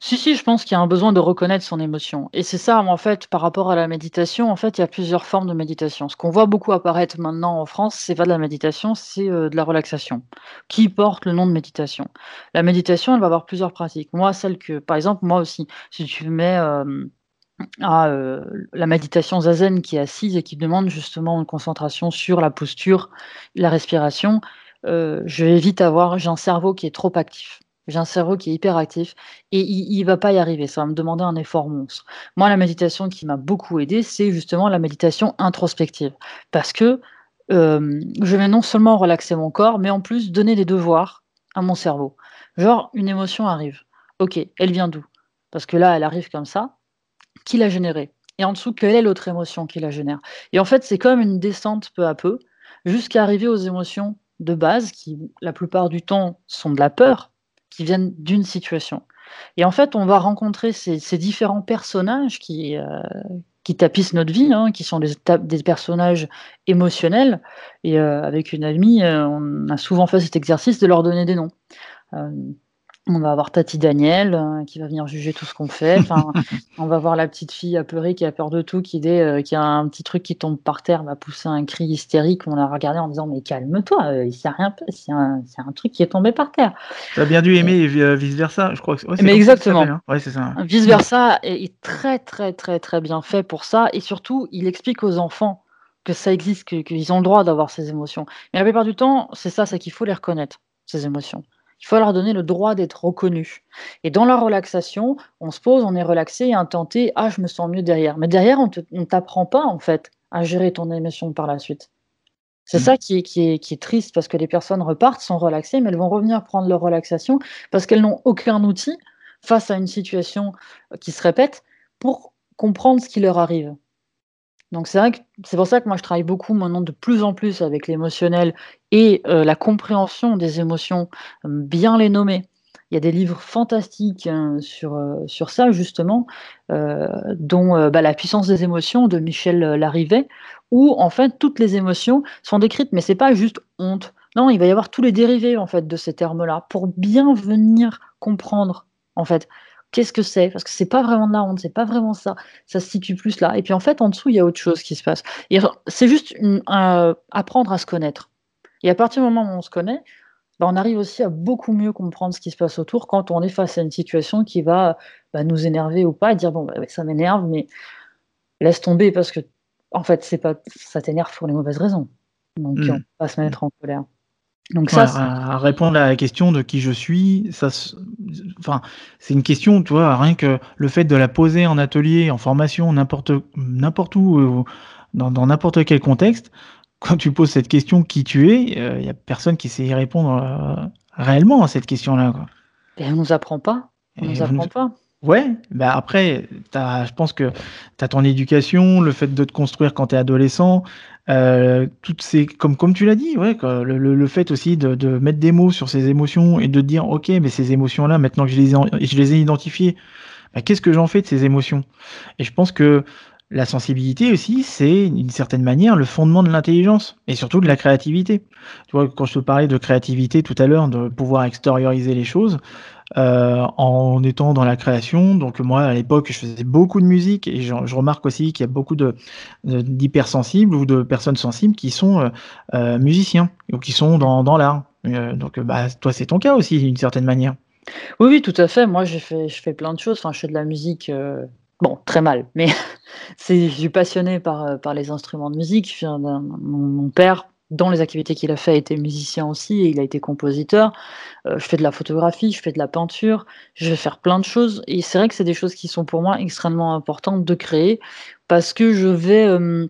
Si, si, je pense qu'il y a un besoin de reconnaître son émotion. Et c'est ça, en fait, par rapport à la méditation, en fait, il y a plusieurs formes de méditation. Ce qu'on voit beaucoup apparaître maintenant en France, c'est pas de la méditation, c'est euh, de la relaxation, qui porte le nom de méditation. La méditation, elle va avoir plusieurs pratiques. Moi, celle que, par exemple, moi aussi, si tu mets euh, à euh, la méditation zazen qui est assise et qui demande justement une concentration sur la posture, la respiration, je vais vite avoir, j'ai un cerveau qui est trop actif. J'ai un cerveau qui est hyper actif et il, ne va pas y arriver. Ça va me demander un effort monstre. Moi, la méditation qui m'a beaucoup aidé, c'est justement la méditation introspective. Parce que je vais non seulement relaxer mon corps, mais en plus donner des devoirs à mon cerveau. Genre, une émotion arrive. Ok, elle vient d'où? Parce que là, elle arrive comme ça. Qui l'a générée? Et en dessous, quelle est l'autre émotion qui la génère? Et en fait, c'est comme une descente peu à peu, jusqu'à arriver aux émotions de base, qui la plupart du temps sont de la peur, viennent d'une situation. Et en fait, on va rencontrer ces, différents personnages qui, euh, qui tapissent notre vie, hein, qui sont des, des, personnages émotionnels. Et euh, avec une amie, euh, on a souvent fait cet exercice de leur donner des noms. On va avoir Tati Daniel euh, qui va venir juger tout ce qu'on fait. Enfin, on va voir la petite fille apeurée qui a peur de tout, qui, dès, euh, qui a un petit truc qui tombe par terre, va pousser un cri hystérique. On l'a regardé en disant Mais calme-toi, euh, il a rien, c'est un, un, truc qui est tombé par terre. Tu as bien dû aimer vice-versa, je crois que Mais exactement. Hein. Ouais, c'est ça. Vice-versa est, très, très, très, très bien fait pour ça. Et surtout, il explique aux enfants que ça existe, qu'ils ont le droit d'avoir ces émotions. Mais la plupart du temps, c'est ça, c'est qu'il faut les reconnaître, ces émotions. Il faut leur donner le droit d'être reconnus. Et dans la relaxation, on se pose, on est relaxé et intenté, ah, je me sens mieux derrière. Mais derrière, on ne t'apprend pas, en fait, à gérer ton émotion par la suite. C'est mmh. ça qui est, qui, est, qui est, triste parce que les personnes repartent, sont relaxées, mais elles vont revenir prendre leur relaxation parce qu'elles n'ont aucun outil face à une situation qui se répète pour comprendre ce qui leur arrive. Donc c'est vrai que c'est pour ça que moi je travaille beaucoup maintenant de plus en plus avec l'émotionnel et euh, la compréhension des émotions, euh, bien les nommer. Il y a des livres fantastiques hein, sur, euh, sur ça justement, dont bah, La puissance des émotions de Michel Larrivet, où en fait toutes les émotions sont décrites, mais c'est pas juste honte. Non, il va y avoir tous les dérivés en fait de ces termes-là pour bien venir comprendre en fait qu'est-ce que c'est? Parce que c'est pas vraiment de la honte, c'est pas vraiment ça. Ça se situe plus là. Et puis en fait, en dessous, il y a autre chose qui se passe. C'est juste apprendre à se connaître. Et à partir du moment où on se connaît, bah, on arrive aussi à beaucoup mieux comprendre ce qui se passe autour quand on est face à une situation qui va bah, nous énerver ou pas, et dire bon, bah, ça m'énerve, mais laisse tomber parce que en fait, c'est pas ça t'énerve pour les mauvaises raisons. Donc mmh. on va se mettre en colère. Donc ça, à, répondre à la question de qui je suis, ça, enfin, c'est une question, tu vois, rien que le fait de la poser en atelier, en formation, n'importe, n'importe où, euh, dans, n'importe quel contexte, quand tu poses cette question qui tu es, il euh, n'y a personne qui sait y répondre euh, réellement à cette question-là. Quoi. Et on nous apprend pas. On nous apprend pas. Ouais, bah après, je pense que tu as ton éducation, le fait de te construire quand tu es adolescent, euh, toutes comme, tu l'as dit, ouais, le, le, fait aussi de, mettre des mots sur ces émotions et de dire, ok, mais ces émotions-là, maintenant que je les ai, je les ai identifiées, bah, qu'est-ce que j'en fais de ces émotions? Et je pense que la sensibilité aussi, c'est d'une certaine manière le fondement de l'intelligence et surtout de la créativité. Tu vois, quand je te parlais de créativité tout à l'heure, de pouvoir extérioriser les choses, euh, en étant dans la création. Donc moi, à l'époque, je faisais beaucoup de musique et je, remarque aussi qu'il y a beaucoup de, d'hypersensibles ou de personnes sensibles qui sont euh, euh, musiciens ou qui sont dans, dans l'art. donc bah, toi, c'est ton cas aussi, d'une certaine manière. Oui, oui, tout à fait. Moi, j'ai fait, je fais plein de choses. Enfin, je fais de la musique, bon, très mal, mais je suis passionné par, par les instruments de musique. Mon, père dans les activités qu'il a fait, était musicien aussi, et il a été compositeur. Euh, je fais de la photographie, je fais de la peinture, je vais faire plein de choses. Et c'est vrai que c'est des choses qui sont pour moi extrêmement importantes de créer, parce que je vais... Euh,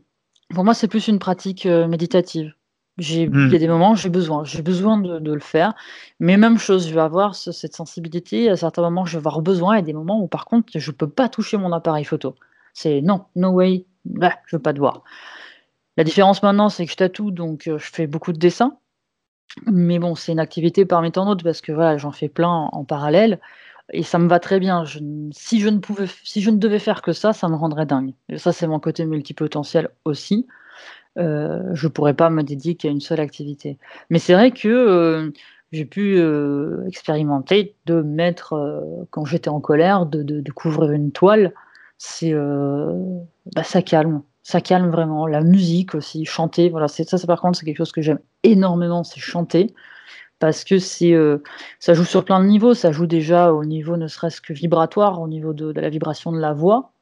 pour moi, c'est plus une pratique euh, méditative. J'ai, mmh. Il y a des moments où j'ai besoin, j'ai besoin de, le faire. Mais même chose, je vais avoir cette sensibilité. À certains moments, je vais avoir besoin, et des moments où par contre, je ne peux pas toucher mon appareil photo. C'est non, no way, bah, je veux pas te voir. La différence maintenant, c'est que je tatoue, donc je fais beaucoup de dessins. Mais bon, c'est une activité parmi tant d'autres parce que voilà, j'en fais plein en, parallèle et ça me va très bien. si je ne pouvais, si je ne devais faire que ça, ça me rendrait dingue. Et ça, c'est mon côté multipotentiel aussi. Euh, je pourrais pas me dédier qu'à une seule activité. Mais c'est vrai que j'ai pu expérimenter de mettre, quand j'étais en colère, de, couvrir une toile. C'est, bah, ça calme ça calme vraiment. La musique aussi, chanter, voilà, c'est ça, par contre, c'est quelque chose que j'aime énormément, c'est chanter, parce que c'est, euh, ça joue sur plein de niveaux. Ça joue déjà au niveau, ne serait-ce que vibratoire, au niveau de, la vibration de la voix,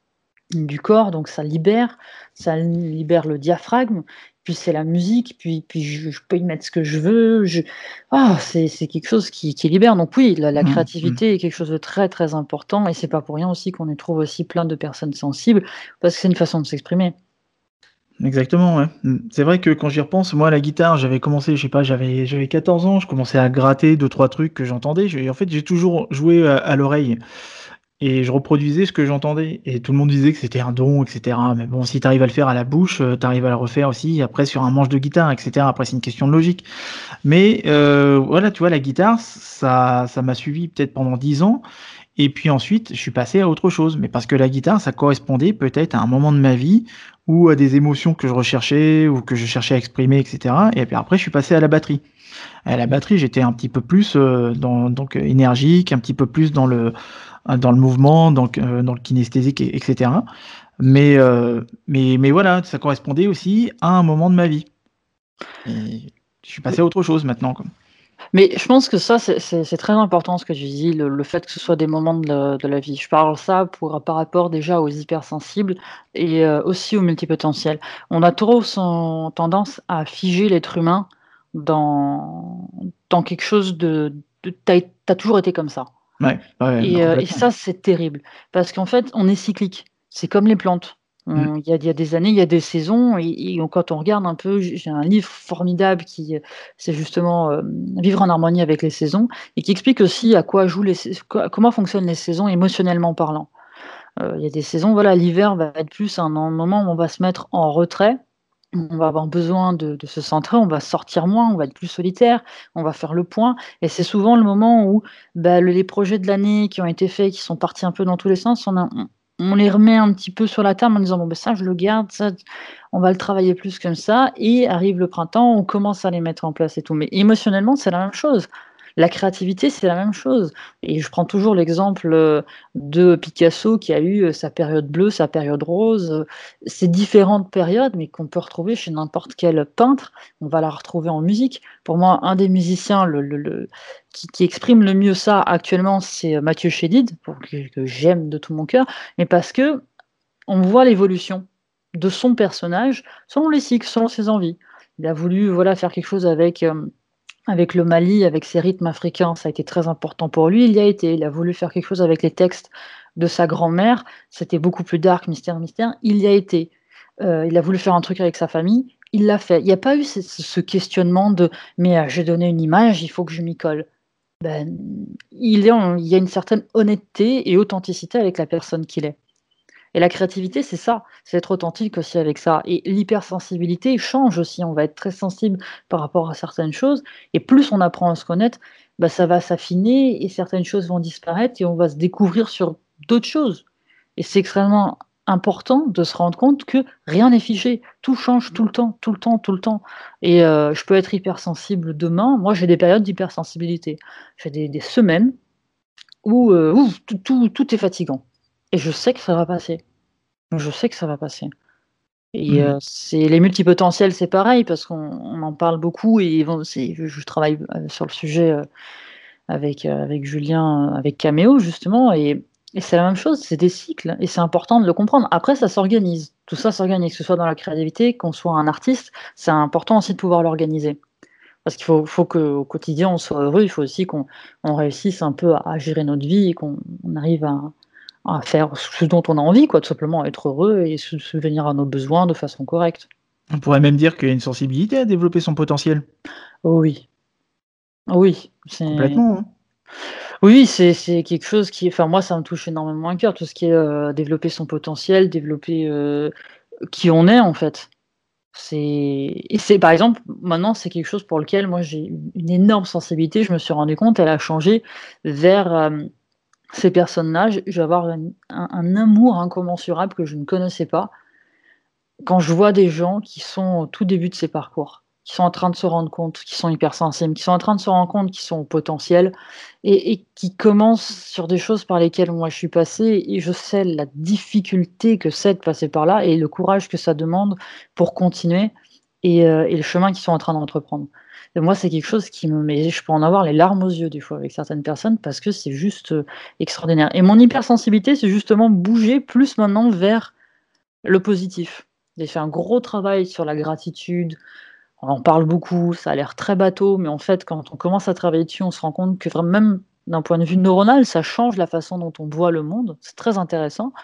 du corps, donc ça libère, ça libère le diaphragme. Puis c'est la musique, puis, puis je, peux y mettre ce que je veux. Je... Ah, c'est, quelque chose qui, libère. Donc oui, la, mmh, créativité mmh. est quelque chose de très très important, et c'est pas pour rien aussi qu'on y trouve aussi plein de personnes sensibles, parce que c'est une façon de s'exprimer. Exactement, ouais. C'est vrai que quand j'y repense, moi, la guitare, j'avais commencé, je sais pas, j'avais j'avais 14 ans, je commençais à gratter deux trois trucs que j'entendais. en fait, j'ai toujours joué à, l'oreille et je reproduisais ce que j'entendais. Et tout le monde disait que c'était un don, etc. Mais bon, si tu arrives à le faire à la bouche, euh, tu arrives à le refaire aussi après sur un manche de guitare, etc. Après, c'est une question de logique. Mais euh, voilà, tu vois, la guitare, ça, ça m'a suivi peut-être pendant 10 ans. Et puis ensuite, je suis passé à autre chose. Mais parce que la guitare, ça correspondait peut-être à un moment de ma vie ou à des émotions que je recherchais ou que je cherchais à exprimer, etc. Et puis après, je suis passé à la batterie. À la batterie, j'étais un petit peu plus euh, dans, donc énergique, un petit peu plus dans le dans le mouvement, dans, euh, dans le kinesthésique, etc. Mais, euh, mais mais voilà, ça correspondait aussi à un moment de ma vie. Je suis passé à autre chose maintenant. Mais je pense que ça, c'est très important ce que tu dis, le, fait que ce soit des moments de la, vie. Je parle ça pour, par rapport déjà aux hypersensibles et euh, aussi aux multipotentiels. On a trop tendance à figer l'être humain dans, dans quelque chose de. de T'as as toujours été comme ça. Ouais, et, euh, et ça, c'est terrible. Parce qu'en fait, on est cyclique. C'est comme les plantes. Mmh. Il y, a, des années, il y a des saisons, et, quand on regarde un peu, j'ai un livre formidable qui, c'est justement euh, Vivre en harmonie avec les saisons, et qui explique aussi à quoi jouent les, comment fonctionnent les saisons émotionnellement parlant. Euh, il y a des saisons, voilà, l'hiver va être plus un, moment où on va se mettre en retrait, on va avoir besoin de, se centrer, on va sortir moins, on va être plus solitaire, on va faire le point. Et c'est souvent le moment où bah, les projets de l'année qui ont été faits, qui sont partis un peu dans tous les sens, on on les remet un petit peu sur la table en disant bon ben ça je le garde, ça on va le travailler plus comme ça et arrive le printemps, on commence à les mettre en place et tout. Mais émotionnellement c'est la même chose. La créativité, c'est la même chose. Et je prends toujours l'exemple euh, de Picasso qui a eu euh, sa période bleue, sa période rose, euh, ces différentes périodes, mais qu'on peut retrouver chez n'importe quel peintre. On va la retrouver en musique. Pour moi, un des musiciens qui, exprime le mieux ça actuellement, c'est Mathieu Chédid, que, que j'aime de tout mon cœur, mais parce que on voit l'évolution de son personnage selon les cycles, selon ses envies. Il a voulu voilà faire quelque chose avec avec le Mali, avec ses rythmes africains, ça a été très important pour lui. Il y a été, il a voulu faire quelque chose avec les textes de sa grand-mère, c'était beaucoup plus dark, mystère, mystère. Il y a été. Euh, il a voulu faire un truc avec sa famille, il l'a fait. Il n'y a pas eu ce, questionnement de mais euh, j'ai donné une image, il faut que je m'y colle. Ben, il, y a, il y a une certaine honnêteté et authenticité avec la personne qu'il est. Et la créativité, c'est ça, c'est être authentique aussi avec ça. Et l'hypersensibilité change aussi, on va être très sensible par rapport à certaines choses, et plus on apprend à se connaître, bah, ça va s'affiner, et certaines choses vont disparaître, et on va se découvrir sur d'autres choses. Et c'est extrêmement important de se rendre compte que rien n'est figé. Tout change tout le temps, tout le temps, tout le temps. Et euh, je peux être hypersensible demain. Moi, j'ai des périodes d'hypersensibilité. J'ai des, semaines où, euh, tout, est fatigant. Et je sais que ça va passer. Je sais que ça va passer. Et mmh. euh, c'est les multipotentiels, c'est pareil, parce qu'on en parle beaucoup et je, je, travaille sur le sujet avec, avec Julien, avec Caméo, justement. Et et c'est la même chose, c'est des cycles, et c'est important de le comprendre. Après, ça s'organise. Tout ça s'organise, que ce soit dans la créativité, qu'on soit un artiste, c'est important aussi de pouvoir l'organiser. Parce qu'il faut, faut qu'au quotidien, on soit heureux, il faut aussi qu'on réussisse un peu à, gérer notre vie et qu'on arrive à, faire ce dont on a envie, quoi, tout simplement être heureux et se souvenir à nos besoins de façon correcte. On pourrait même dire qu'il y a une sensibilité à développer son potentiel. oui. Oui. Complètement. Hein. Oui, c'est quelque chose qui enfin moi ça me touche énormément à cœur, tout ce qui est, euh, développer son potentiel, développer, euh, qui on est en fait. C'est par exemple, maintenant c'est quelque chose pour lequel moi j'ai une énorme sensibilité, je me suis rendu compte, elle a changé vers, euh, ces personnes-là. Je vais avoir un amour incommensurable que je ne connaissais pas, quand je vois des gens qui sont au tout début de ces parcours qui sont en train de se rendre compte, qui sont hypersensibles, qui sont en train de se rendre compte qu'ils sont au potentiel et, qui commencent sur des choses par lesquelles moi je suis passée et je sais la difficulté que c'est de passer par là et le courage que ça demande pour continuer et, euh, le chemin qu'ils sont en train d'entreprendre. Et moi, c'est quelque chose qui me met, je peux en avoir les larmes aux yeux des fois avec certaines personnes parce que c'est juste euh, extraordinaire. Et mon hypersensibilité, c'est justement bouger plus maintenant vers le positif. J'ai fait un gros travail sur la gratitude, on en parle beaucoup, ça a l'air très bateau, mais en fait, quand on commence à travailler dessus, on se rend compte que même d'un point de vue neuronal, ça change la façon dont on voit le monde. C'est très intéressant.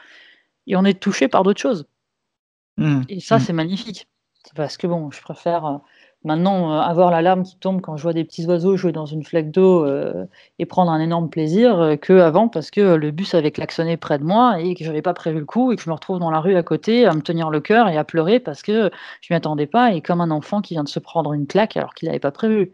Et on est touché par d'autres choses. Mmh. Et ça, mmh. c'est magnifique. Parce que bon, je préfère euh, Maintenant, euh, avoir l'alarme qui tombe quand je vois des petits oiseaux jouer dans une flaque d'eau euh, et prendre un énorme plaisir euh, qu'avant parce que le bus avait klaxonné près de moi et que je n'avais pas prévu le coup et que je me retrouve dans la rue à côté à me tenir le cœur et à pleurer parce que je m'y attendais pas et comme un enfant qui vient de se prendre une claque alors qu'il n'avait pas prévu.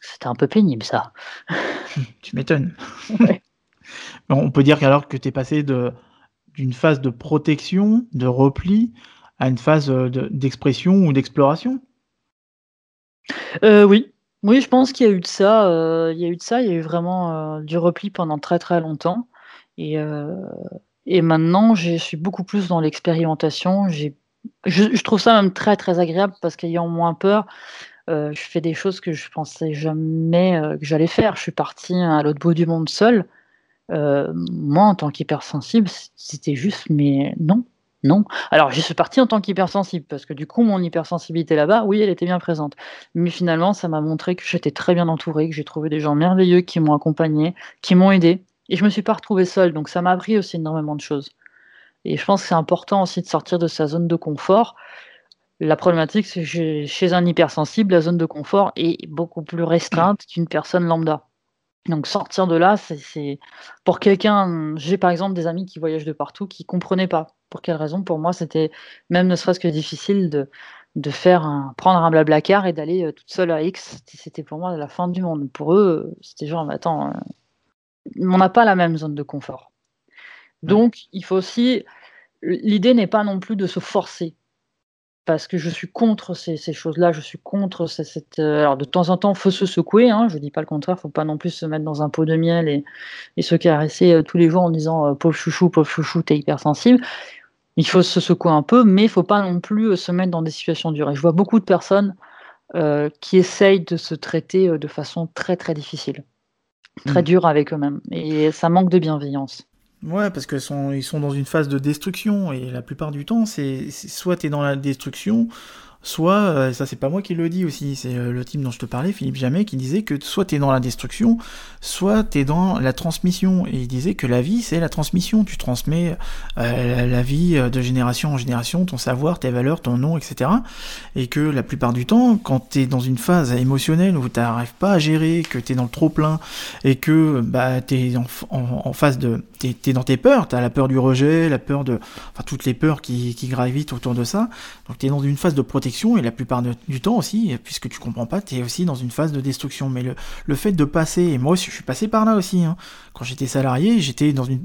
C'était un peu pénible ça. tu m'étonnes. On peut dire alors que tu es passé d'une phase de protection, de repli, à une phase d'expression ou d'exploration. Euh, oui. Oui, je pense qu'il y a eu de ça, euh, il y a eu de ça, il y a eu vraiment, euh, du repli pendant très, très longtemps et et maintenant je suis beaucoup plus dans l'expérimentation. je je trouve ça même très, très agréable parce qu'ayant moins peur, je fais des choses que je pensais jamais, que j'allais faire. Je suis partie à l'autre bout du monde seule. moi en tant qu'hypersensible, c'était juste mais non, non. Alors, je suis partie en tant qu'hypersensible, parce que du coup, mon hypersensibilité là-bas, oui, elle était bien présente. Mais finalement, ça m'a montré que j'étais très bien entourée, que j'ai trouvé des gens merveilleux qui m'ont accompagnée, qui m'ont aidée. Et je me suis pas retrouvée seule, donc ça m'a appris aussi énormément de choses. Et je pense que c'est important aussi de sortir de sa zone de confort. La problématique, c'est que chez un hypersensible, la zone de confort est beaucoup plus restreinte qu'une personne lambda. Donc sortir de là, c'est pour quelqu'un j'ai par exemple des amis qui voyagent de partout qui comprenaient pas pour quelle raison? Pour moi, c'était même ne serait-ce que difficile de de faire un prendre un Blablacar et d'aller, euh, toute seule à X. C'était pour moi la fin du monde. Pour eux, c'était genre: «Mais attends, euh, on n'a pas la même zone de confort». Donc il faut aussi l'idée n'est pas non plus de se forcer parce que je suis contre ces, choses-là, je suis contre cette. Euh, alors de temps en temps, faut se secouer, hein, je dis pas le contraire, faut pas non plus se mettre dans un pot de miel et, et se caresser euh, tous les jours en disant euh, pauvre chouchou, pauvre chouchou, t'es hypersensible. Il faut se secouer un peu, mais il faut pas non plus se mettre dans des situations dures. Et je vois beaucoup de personnes qui essayent de se traiter de façon très très difficile, très mmh. dure avec eux-mêmes, et ça manque de bienveillance. Ouais, parce qu'ils sont, ils sont dans une phase de destruction, et la plupart du temps, c'est soit tu es dans la destruction, soit, euh, ça c'est pas moi qui le dis aussi, c'est euh, le team dont je te parlais, Philippe Jamais, qui disait que soit t'es dans la destruction, soit t'es dans la transmission. Et il disait que la vie c'est la transmission, tu transmets euh, la vie de génération en génération, ton savoir, tes valeurs, ton nom, etc. Et que la plupart du temps, quand t'es dans une phase émotionnelle où t'arrives pas à gérer, que t'es dans le trop plein, et que bah en, de, t'es es dans tes peurs, t'as la peur du rejet, la peur de, enfin toutes les peurs qui, qui gravitent autour de ça, donc t'es dans une phase de protection et la plupart du temps aussi, puisque tu comprends pas, tu es aussi dans une phase de destruction. Mais le, fait de passer, et moi aussi je suis passé par là aussi, hein. quand j'étais salarié, j'étais dans une,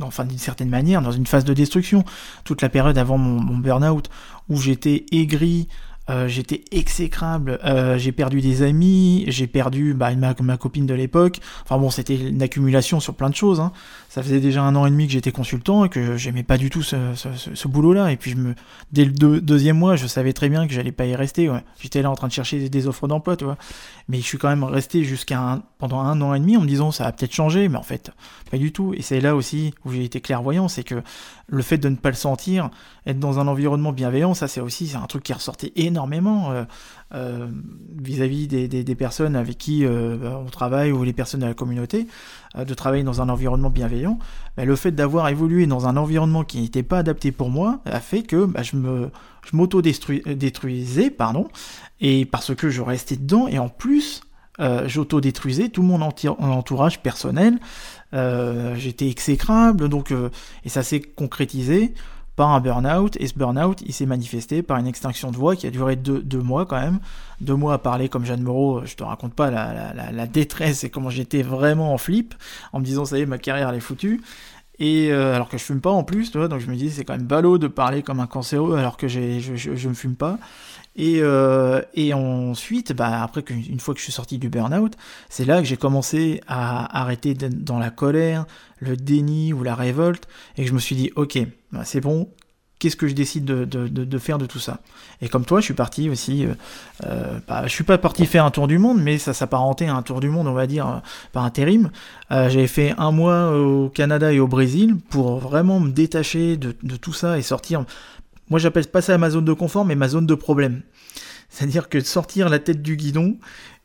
enfin, d'une certaine manière dans une phase de destruction. Toute la période avant mon, mon burn-out, où j'étais aigri, euh, j'étais exécrable, euh, j'ai perdu des amis, j'ai perdu bah, ma, ma, copine de l'époque. Enfin bon, c'était une accumulation sur plein de choses. Hein. Ça faisait déjà un an et demi que j'étais consultant et que j'aimais pas du tout ce, ce, boulot-là. Et puis je me, dès le deuxième mois, je savais très bien que j'allais pas y rester. J'étais là en train de chercher des, offres d'emploi, tu vois. Mais je suis quand même resté jusqu'à pendant un an et demi en me disant ça va peut-être changer, mais en fait pas du tout. Et c'est là aussi où j'ai été clairvoyant, c'est que le fait de ne pas le sentir, être dans un environnement bienveillant, ça c'est aussi c'est un truc qui ressortait énormément euh, euh, vis-à-vis des, personnes avec qui euh, on travaille ou les personnes de la communauté, de travailler dans un environnement bienveillant. Le fait d'avoir évolué dans un environnement qui n'était pas adapté pour moi a fait que bah, je m'auto-détruisais, pardon, et parce que je restais dedans, et en plus, j'auto-détruisais tout mon entourage personnel, j'étais exécrable, donc, et ça s'est concrétisé par un burn-out, et ce burn-out, il s'est manifesté par une extinction de voix qui a duré deux, deux, mois quand même, deux mois à parler comme Jeanne Moreau, je te raconte pas la, détresse et comment j'étais vraiment en flip, en me disant ça y est, ma carrière elle est foutue, et euh, alors que je fume pas en plus, donc je me dis c'est quand même ballot de parler comme un cancéreux alors que je, je, je me fume pas. Et, euh, et ensuite, bah, après qu'une fois que je suis sorti du burn-out, c'est là que j'ai commencé à arrêter dans la colère, le déni ou la révolte, et que je me suis dit, ok, bah, c'est bon, qu'est-ce que je décide de, de, de, faire de tout ça? Et comme toi, je suis parti aussi, euh, euh, bah, je suis pas parti faire un tour du monde, mais ça s'apparentait à un tour du monde, on va dire, euh, par intérim. Euh, J'avais fait un mois au Canada et au Brésil pour vraiment me détacher de tout ça et sortir. Moi, j'appelle pas ça ma zone de confort, mais ma zone de problème. C'est-à-dire que sortir la tête du guidon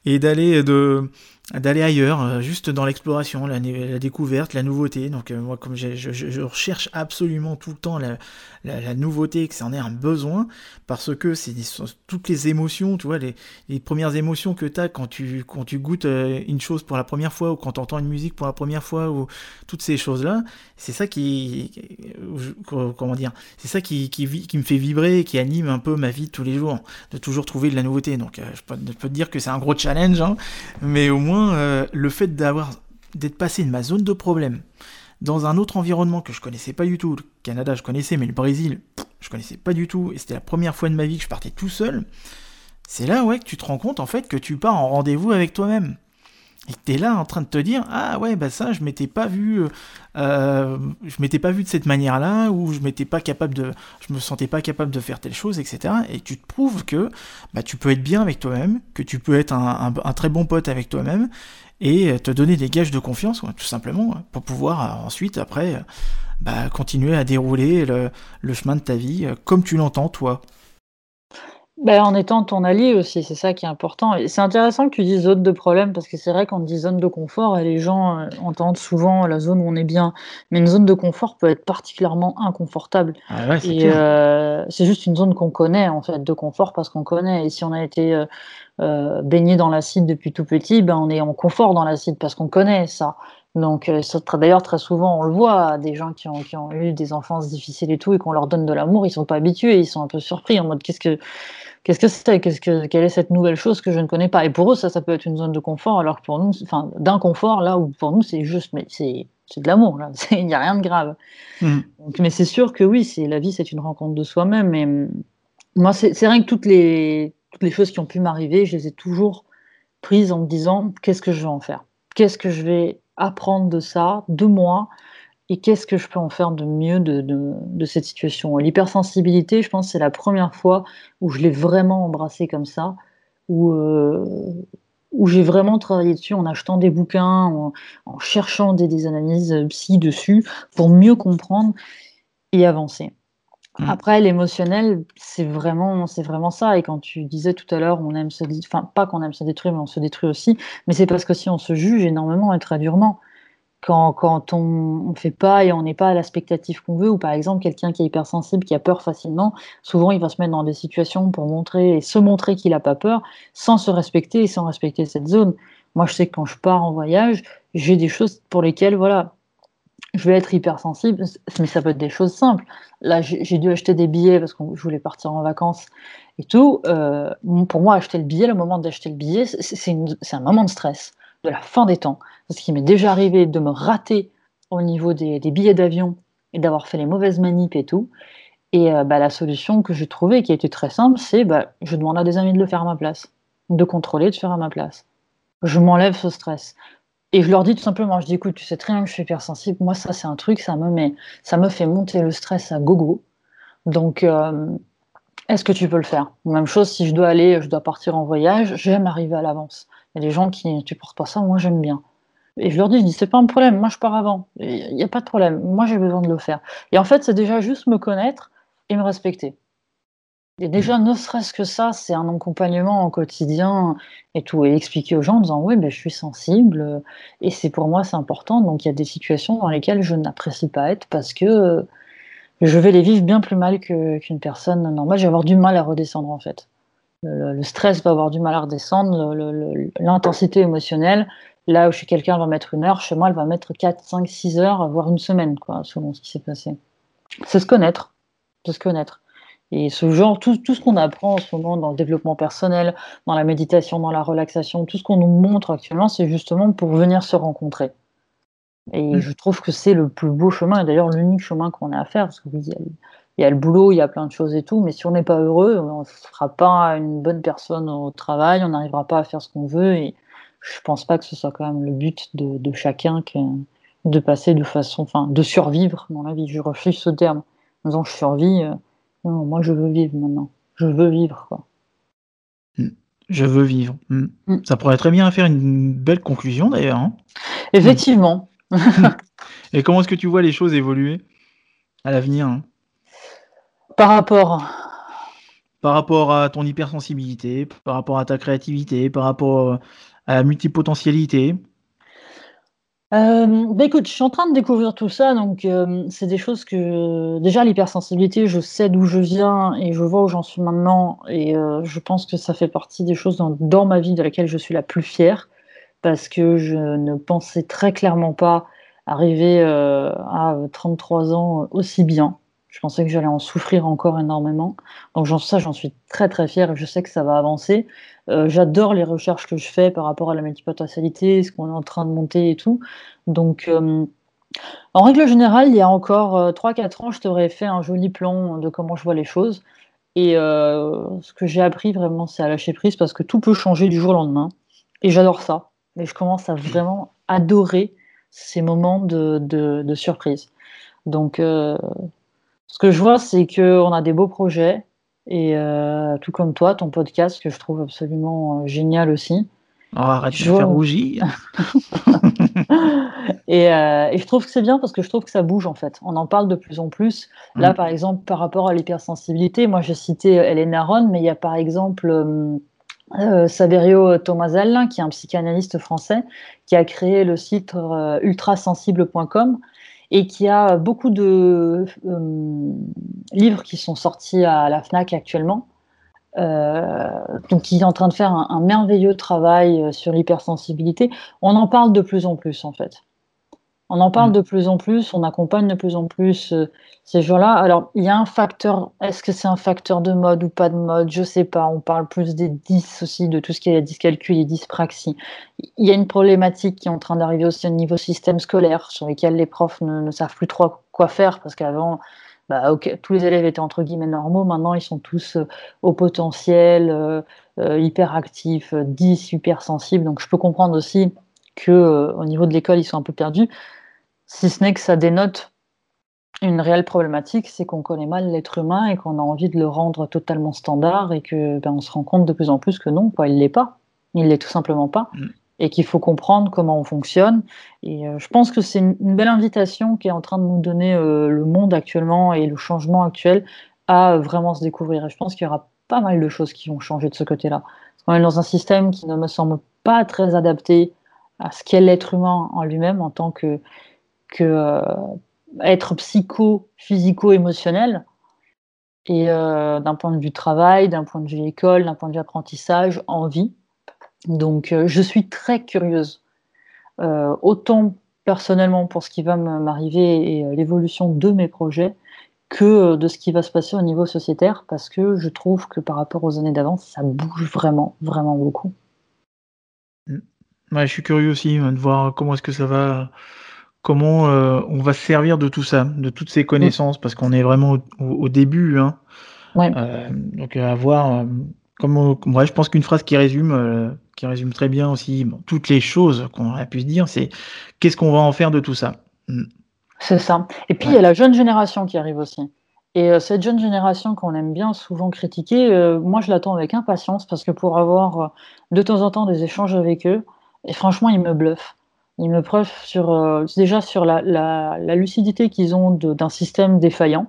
et d'aller ailleurs, euh, juste dans l'exploration, la, découverte, la nouveauté. Donc euh, moi, comme je, recherche absolument tout le temps la, la, nouveauté, que ça en ait un besoin, parce que c'est toutes les émotions, tu vois, les, les premières émotions que tu as quand tu, quand tu goûtes euh, une chose pour la première fois, ou quand tu entends une musique pour la première fois, ou toutes ces choses-là, c'est ça qui, comment dire, c'est ça qui, qui, me fait vibrer, qui anime un peu ma vie de tous les jours, de toujours trouver de la nouveauté. Donc je, peux, peux te dire que c'est un gros challenge, hein, mais au moins euh, le fait d'avoir d'être passé de ma zone de problème dans un autre environnement que je connaissais pas du tout. Le Canada, je connaissais, mais le Brésil, je connaissais pas du tout. Et c'était la première fois de ma vie que je partais tout seul. C'est là, ouais, tu te rends compte, en fait, que tu pars en rendez-vous avec toi-même. Et que tu es là en train de te dire, ah ouais, bah ça, je m'étais pas vu, euh, je m'étais pas vu de cette manière-là, ou je m'étais pas capable de, je me sentais pas capable de faire telle chose, etc. Et tu te prouves que, bah, tu peux être bien avec toi-même, que tu peux être un, très bon pote avec toi-même, et te donner des gages de confiance, tout simplement, pour pouvoir euh, ensuite, après, bah, continuer à dérouler le, chemin de ta vie euh, comme tu l'entends, toi. Ben, en étant ton allié aussi, c'est ça qui est important. Et c'est intéressant que tu dises zone de problème, parce que c'est vrai qu'on dit zone de confort, et les gens euh, entendent souvent la zone où on est bien. Mais une zone de confort peut être particulièrement inconfortable. Ah ouais, c'est et euh, c'est juste une zone qu'on connaît, en fait, de confort, parce qu'on connaît. Et si on a été euh, baigné dans l'acide depuis tout petit, ben, on est en confort dans l'acide, parce qu'on connaît ça. Donc, d'ailleurs, très souvent, on le voit, des gens qui ont, qui ont eu des enfances difficiles et tout, et qu'on leur donne de l'amour, ils sont pas habitués, ils sont un peu surpris, en mode qu'est-ce que qu'est-ce que c'est? Que, Quelle est cette nouvelle chose que je ne connais pas? Et pour eux, ça, ça peut être une zone de confort, alors que pour nous, enfin, d'inconfort, là où pour nous, c'est juste, mais c'est de l'amour, là, il n'y a rien de grave. Mmh. Donc, mais c'est sûr que oui, la vie, c'est une rencontre de soi-même. Et hum, moi, c'est vrai que toutes les, toutes les choses qui ont pu m'arriver, je les ai toujours prises en me disant qu'est-ce que je vais en faire? Qu'est-ce que je vais apprendre de ça, de moi? Et qu'est-ce que je peux en faire de mieux de, de, de cette situation? L'hypersensibilité, je pense, c'est la première fois où je l'ai vraiment embrassé comme ça, où, euh, où j'ai vraiment travaillé dessus en achetant des bouquins, en, en cherchant des, des, analyses psy dessus, pour mieux comprendre et avancer. Mmh. Après, l'émotionnel, c'est vraiment, c'est vraiment ça. Et quand tu disais tout à l'heure, on aime se, enfin pas qu'on aime se détruire, mais on se détruit aussi. Mais c'est parce que si on se juge énormément et très durement quand, quand on ne fait pas et on n'est pas à l'expectative qu'on veut, ou par exemple quelqu'un qui est hypersensible, qui a peur facilement, souvent il va se mettre dans des situations pour montrer et se montrer qu'il n'a pas peur, sans se respecter et sans respecter cette zone. Moi, je sais que quand je pars en voyage, j'ai des choses pour lesquelles, voilà, je vais être hypersensible, mais ça peut être des choses simples. Là, j'ai dû acheter des billets parce que je voulais partir en vacances et tout. Euh, pour moi, acheter le billet, le moment d'acheter le billet, c'est un moment de stress, de la fin des temps. Ce qui m'est déjà arrivé de me rater au niveau des, billets d'avion et d'avoir fait les mauvaises manips et tout. Et euh, bah, la solution que j'ai trouvée, qui a été très simple, c'est bah, je demande à des amis de le faire à ma place, de contrôler, de faire à ma place. Je m'enlève ce stress. Et je leur dis tout simplement, je dis écoute, tu sais très bien que je suis hypersensible, moi ça c'est un truc, ça me, met, ça me fait monter le stress à gogo. Donc euh, est-ce que tu peux le faire? Même chose, si je dois aller, je dois partir en voyage, j'aime arriver à l'avance. Il y a des gens qui, tu portes pas ça, moi j'aime bien. Et je leur dis, je dis, c'est pas un problème, moi je pars avant. Il n'y a pas de problème, moi j'ai besoin de le faire. Et en fait, c'est déjà juste me connaître et me respecter. Et déjà, ne serait-ce que ça, c'est un accompagnement au quotidien et tout. Et expliquer aux gens en disant Oui, ben, je suis sensible et c'est pour moi, c'est important. Donc, il y a des situations dans lesquelles je n'apprécie pas être parce que je vais les vivre bien plus mal qu'une personne normale. Je vais avoir du mal à redescendre, en fait. Le, stress va avoir du mal à redescendre, l'intensité émotionnelle. Là où chez quelqu'un, elle va mettre une heure, chez moi, elle va mettre 4, 5, 6 heures, voire une semaine, quoi, selon ce qui s'est passé. C'est se connaître. C'est se connaître. Et ce genre, tout, tout ce qu'on apprend en ce moment dans le développement personnel, dans la méditation, dans la relaxation, tout ce qu'on nous montre actuellement, c'est justement pour venir se rencontrer. Et mmh. je trouve que c'est le plus beau chemin, et d'ailleurs l'unique chemin qu'on a à faire, parce que oui, il y, a, le boulot, il y a plein de choses et tout, mais si on n'est pas heureux, on ne sera pas une bonne personne au travail, on n'arrivera pas à faire ce qu'on veut, et je pense pas que ce soit quand même le but de, de chacun que, de passer de façon, enfin, de survivre dans la vie. Je refuse ce terme. En disant je survis, euh, non, moi, je veux vivre maintenant. Je veux vivre, quoi. Hmm. Je veux vivre. Hmm. Hmm. Ça pourrait très bien faire une belle conclusion, d'ailleurs. Hein. Effectivement. Et comment est-ce que tu vois les choses évoluer à l'avenir hein? Par rapport Par rapport à ton hypersensibilité, par rapport à ta créativité, par rapport à la multipotentialité euh, bah, écoute, je suis en train de découvrir tout ça, donc euh, c'est des choses que déjà l'hypersensibilité, je sais d'où je viens et je vois où j'en suis maintenant et euh, je pense que ça fait partie des choses dans dans ma vie de laquelle je suis la plus fière parce que je ne pensais très clairement pas arriver, à 33 ans aussi bien. Je pensais que j'allais en souffrir encore énormément. Donc ça, j'en suis très, très fière et je sais que ça va avancer. Euh, j'adore les recherches que je fais par rapport à la multipotentialité, ce qu'on est en train de monter et tout. Donc, euh, en règle générale, il y a encore 3-4 euh, ans, je t'aurais fait un joli plan de comment je vois les choses. Et ce que j'ai appris vraiment, c'est à lâcher prise parce que tout peut changer du jour au lendemain. Et j'adore ça. Et je commence à vraiment adorer ces moments de, de surprise. Donc, ce que je vois, c'est qu'on a des beaux projets, et euh, tout comme toi, ton podcast que je trouve absolument euh, génial aussi. Oh, arrête de faire rougir. et, euh, et, je trouve que c'est bien parce que je trouve que ça bouge en fait. On en parle de plus en plus. Là, mm. par exemple, par rapport à l'hypersensibilité, moi j'ai cité Hélène Aron, mais il y a par exemple Saverio Tomazel, qui est un psychanalyste français, qui a créé le site ultrasensible.com et qui a beaucoup de euh, livres qui sont sortis à la FNAC actuellement. Euh, donc, il est en train de faire un merveilleux travail euh, sur l'hypersensibilité. On en parle de plus en plus, en fait. On en parle mm. de plus en plus, on accompagne de plus en plus euh, ces gens-là. Alors, il y a un facteur, est-ce que c'est un facteur de mode ou pas de mode? Je sais pas. On parle plus des 10 aussi, de tout ce qui est dyscalcul et dyspraxie. Il y a une problématique qui est en train d'arriver aussi au niveau système scolaire, sur lequel les profs ne, savent plus trop quoi faire, parce qu'avant, bah, tous les élèves étaient entre guillemets normaux. Maintenant, ils sont tous euh, au potentiel, euh, hyperactifs, 10, hypersensibles. Donc, je peux comprendre aussi que au niveau de l'école, ils sont un peu perdus. Si ce n'est que ça dénote une réelle problématique, c'est qu'on connaît mal l'être humain et qu'on a envie de le rendre totalement standard et que ben, on se rend compte de plus en plus que non, quoi, il l'est pas. Il l'est tout simplement pas. Mm. Et qu'il faut comprendre comment on fonctionne. Et euh, je pense que c'est une, belle invitation qui est en train de nous donner euh, le monde actuellement et le changement actuel à vraiment se découvrir. Et je pense qu'il y aura pas mal de choses qui vont changer de ce côté-là. Qu'on est dans un système qui ne me semble pas très adapté à ce qu'est l'être humain en lui-même en tant que que euh, être psycho, physico-émotionnel. Et euh, d'un point de vue travail, d'un point de vue école, d'un point de vue apprentissage, en vie. Donc, euh, je suis très curieuse, autant personnellement pour ce qui va m'arriver et l'évolution de mes projets que de ce qui va se passer au niveau sociétaire parce que je trouve que par rapport aux années d'avant, ça bouge vraiment, vraiment beaucoup. Mmh. Je suis curieux aussi hein, de voir comment est-ce que ça va, comment on va se servir de tout ça, de toutes ces connaissances, parce qu'on est vraiment au, début. Hein. donc à voir. comment, ouais, je pense qu'une phrase qui résume, qui résume très bien aussi toutes les choses qu'on aurait pu se dire, c'est qu'est-ce qu'on va en faire de tout ça? Mmh. C'est ça. Et puis, il y a la jeune génération qui arrive aussi. Et euh, cette jeune génération qu'on aime bien souvent critiquer, euh, moi, je l'attends avec impatience parce que pour avoir euh, de temps en temps des échanges avec eux, et franchement, ils me bluffent. Ils me bluffent sur, déjà sur la, lucidité qu'ils ont d'un système défaillant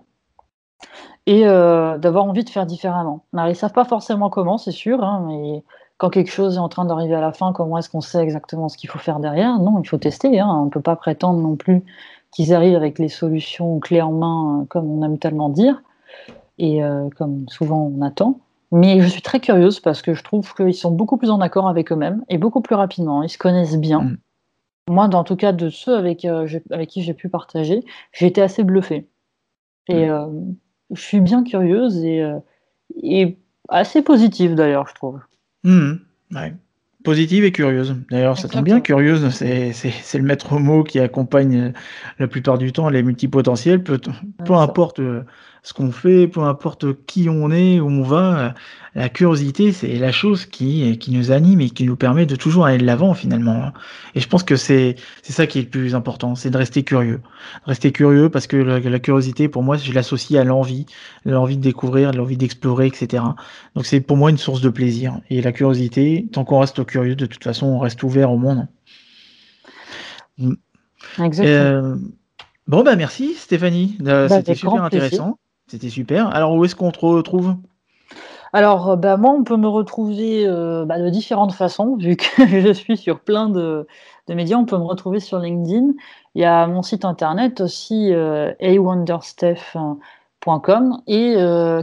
et d'avoir envie de faire différemment. Ils ne savent pas forcément comment, c'est sûr, hein, mais quand quelque chose est en train d'arriver à la fin, comment est-ce qu'on sait exactement ce qu'il faut faire derrière? Non, il faut tester. Hein. On ne peut pas prétendre non plus qu'ils arrivent avec les solutions clés en main, euh, comme on aime tellement dire, et euh, comme souvent on attend. Mais je suis très curieuse parce que je trouve qu'ils sont beaucoup plus en accord avec eux-mêmes et beaucoup plus rapidement. Ils se connaissent bien. Mm. Moi, dans tout cas, de ceux avec, euh, avec qui j'ai pu partager, j'ai été assez bluffée. Et mm. je suis bien curieuse et, et assez positive d'ailleurs, je trouve. Mm. Positive et curieuse. D'ailleurs, ça tombe bien, curieuse, c'est le maître mot qui accompagne la plupart du temps les multipotentiels. Peu, peu importe ce qu'on fait, peu importe qui on est, où on va, la curiosité, c'est la chose qui, qui nous anime et qui nous permet de toujours aller de l'avant finalement. Hein. Et je pense que c'est ça qui est le plus important, c'est de rester curieux. Rester curieux parce que la, curiosité, pour moi, je l'associe à l'envie, l'envie de découvrir, l'envie d'explorer, etc. Donc c'est pour moi une source de plaisir. Et la curiosité, tant qu'on reste curieux, de toute façon, on reste ouvert au monde. Exactement. Euh, bon, bah merci Stéphanie, bah, c'était super intéressant. C'était super. Alors, où est-ce qu'on te retrouve? Alors, euh, bah, moi, on peut me retrouver euh, bah, de différentes façons, vu que je suis sur plein de, médias. On peut me retrouver sur LinkedIn. Il y a mon site internet aussi, euh, awondersteph.com et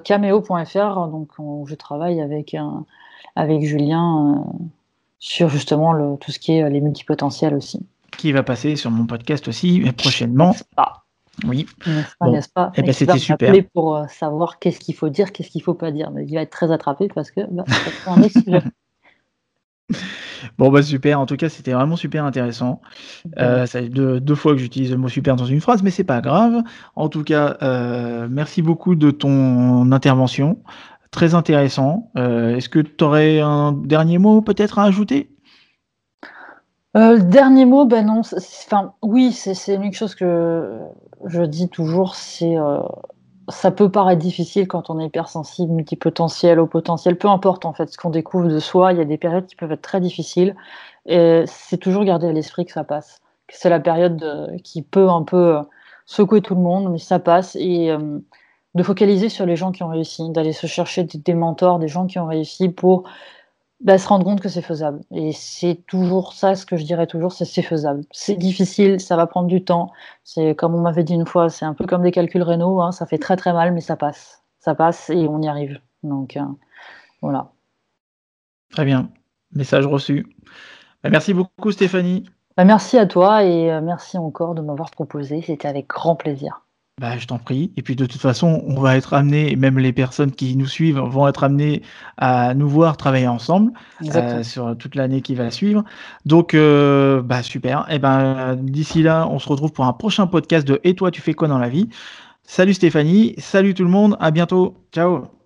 cameo.fr, donc je travaille avec, avec Julien sur justement tout ce qui est les multipotentiels aussi. Qui va passer sur mon podcast aussi prochainement. Oui. N'est-ce pas, eh ben, c'était super. Pour euh, savoir qu'est-ce qu'il faut dire, qu'est-ce qu'il faut pas dire. Mais il va être très attrapé parce que bah, Bon bah super, en tout cas c'était vraiment super intéressant. Euh, ça deux, deux, fois que j'utilise le mot super dans une phrase, mais c'est pas grave. En tout cas, euh, merci beaucoup de ton intervention, très intéressant. Est-ce que tu aurais un dernier mot peut-être à ajouter? Le dernier mot, ben non, enfin oui, c'est une chose que je dis toujours, c'est euh, ça peut paraître difficile quand on est hypersensible, multipotentiel, au potentiel, peu importe en fait ce qu'on découvre de soi, il y a des périodes qui peuvent être très difficiles et c'est toujours garder à l'esprit que ça passe. Que c'est la période euh, qui peut un peu euh, secouer tout le monde, mais ça passe et de focaliser sur les gens qui ont réussi, d'aller se chercher des mentors, des gens qui ont réussi pour bah, se rendre compte que c'est faisable. Et c'est toujours ça, ce que je dirais toujours, c'est c'est faisable. C'est difficile, ça va prendre du temps. C'est comme on m'avait dit une fois, c'est un peu comme des calculs rénaux, hein, ça fait très très mal, mais ça passe. Ça passe et on y arrive. Donc euh, voilà. Très bien. Message reçu. Bah, merci beaucoup Stéphanie. Bah, merci à toi et euh, merci encore de m'avoir proposé. C'était avec grand plaisir. Bah, je t'en prie. Et puis de toute façon, on va être amené, même les personnes qui nous suivent vont être amenées à nous voir travailler ensemble euh, sur toute l'année qui va suivre. Donc, euh, bah super. Et ben d'ici là, on se retrouve pour un prochain podcast de Et toi, tu fais quoi dans la vie? Salut Stéphanie, salut tout le monde, à bientôt. Ciao.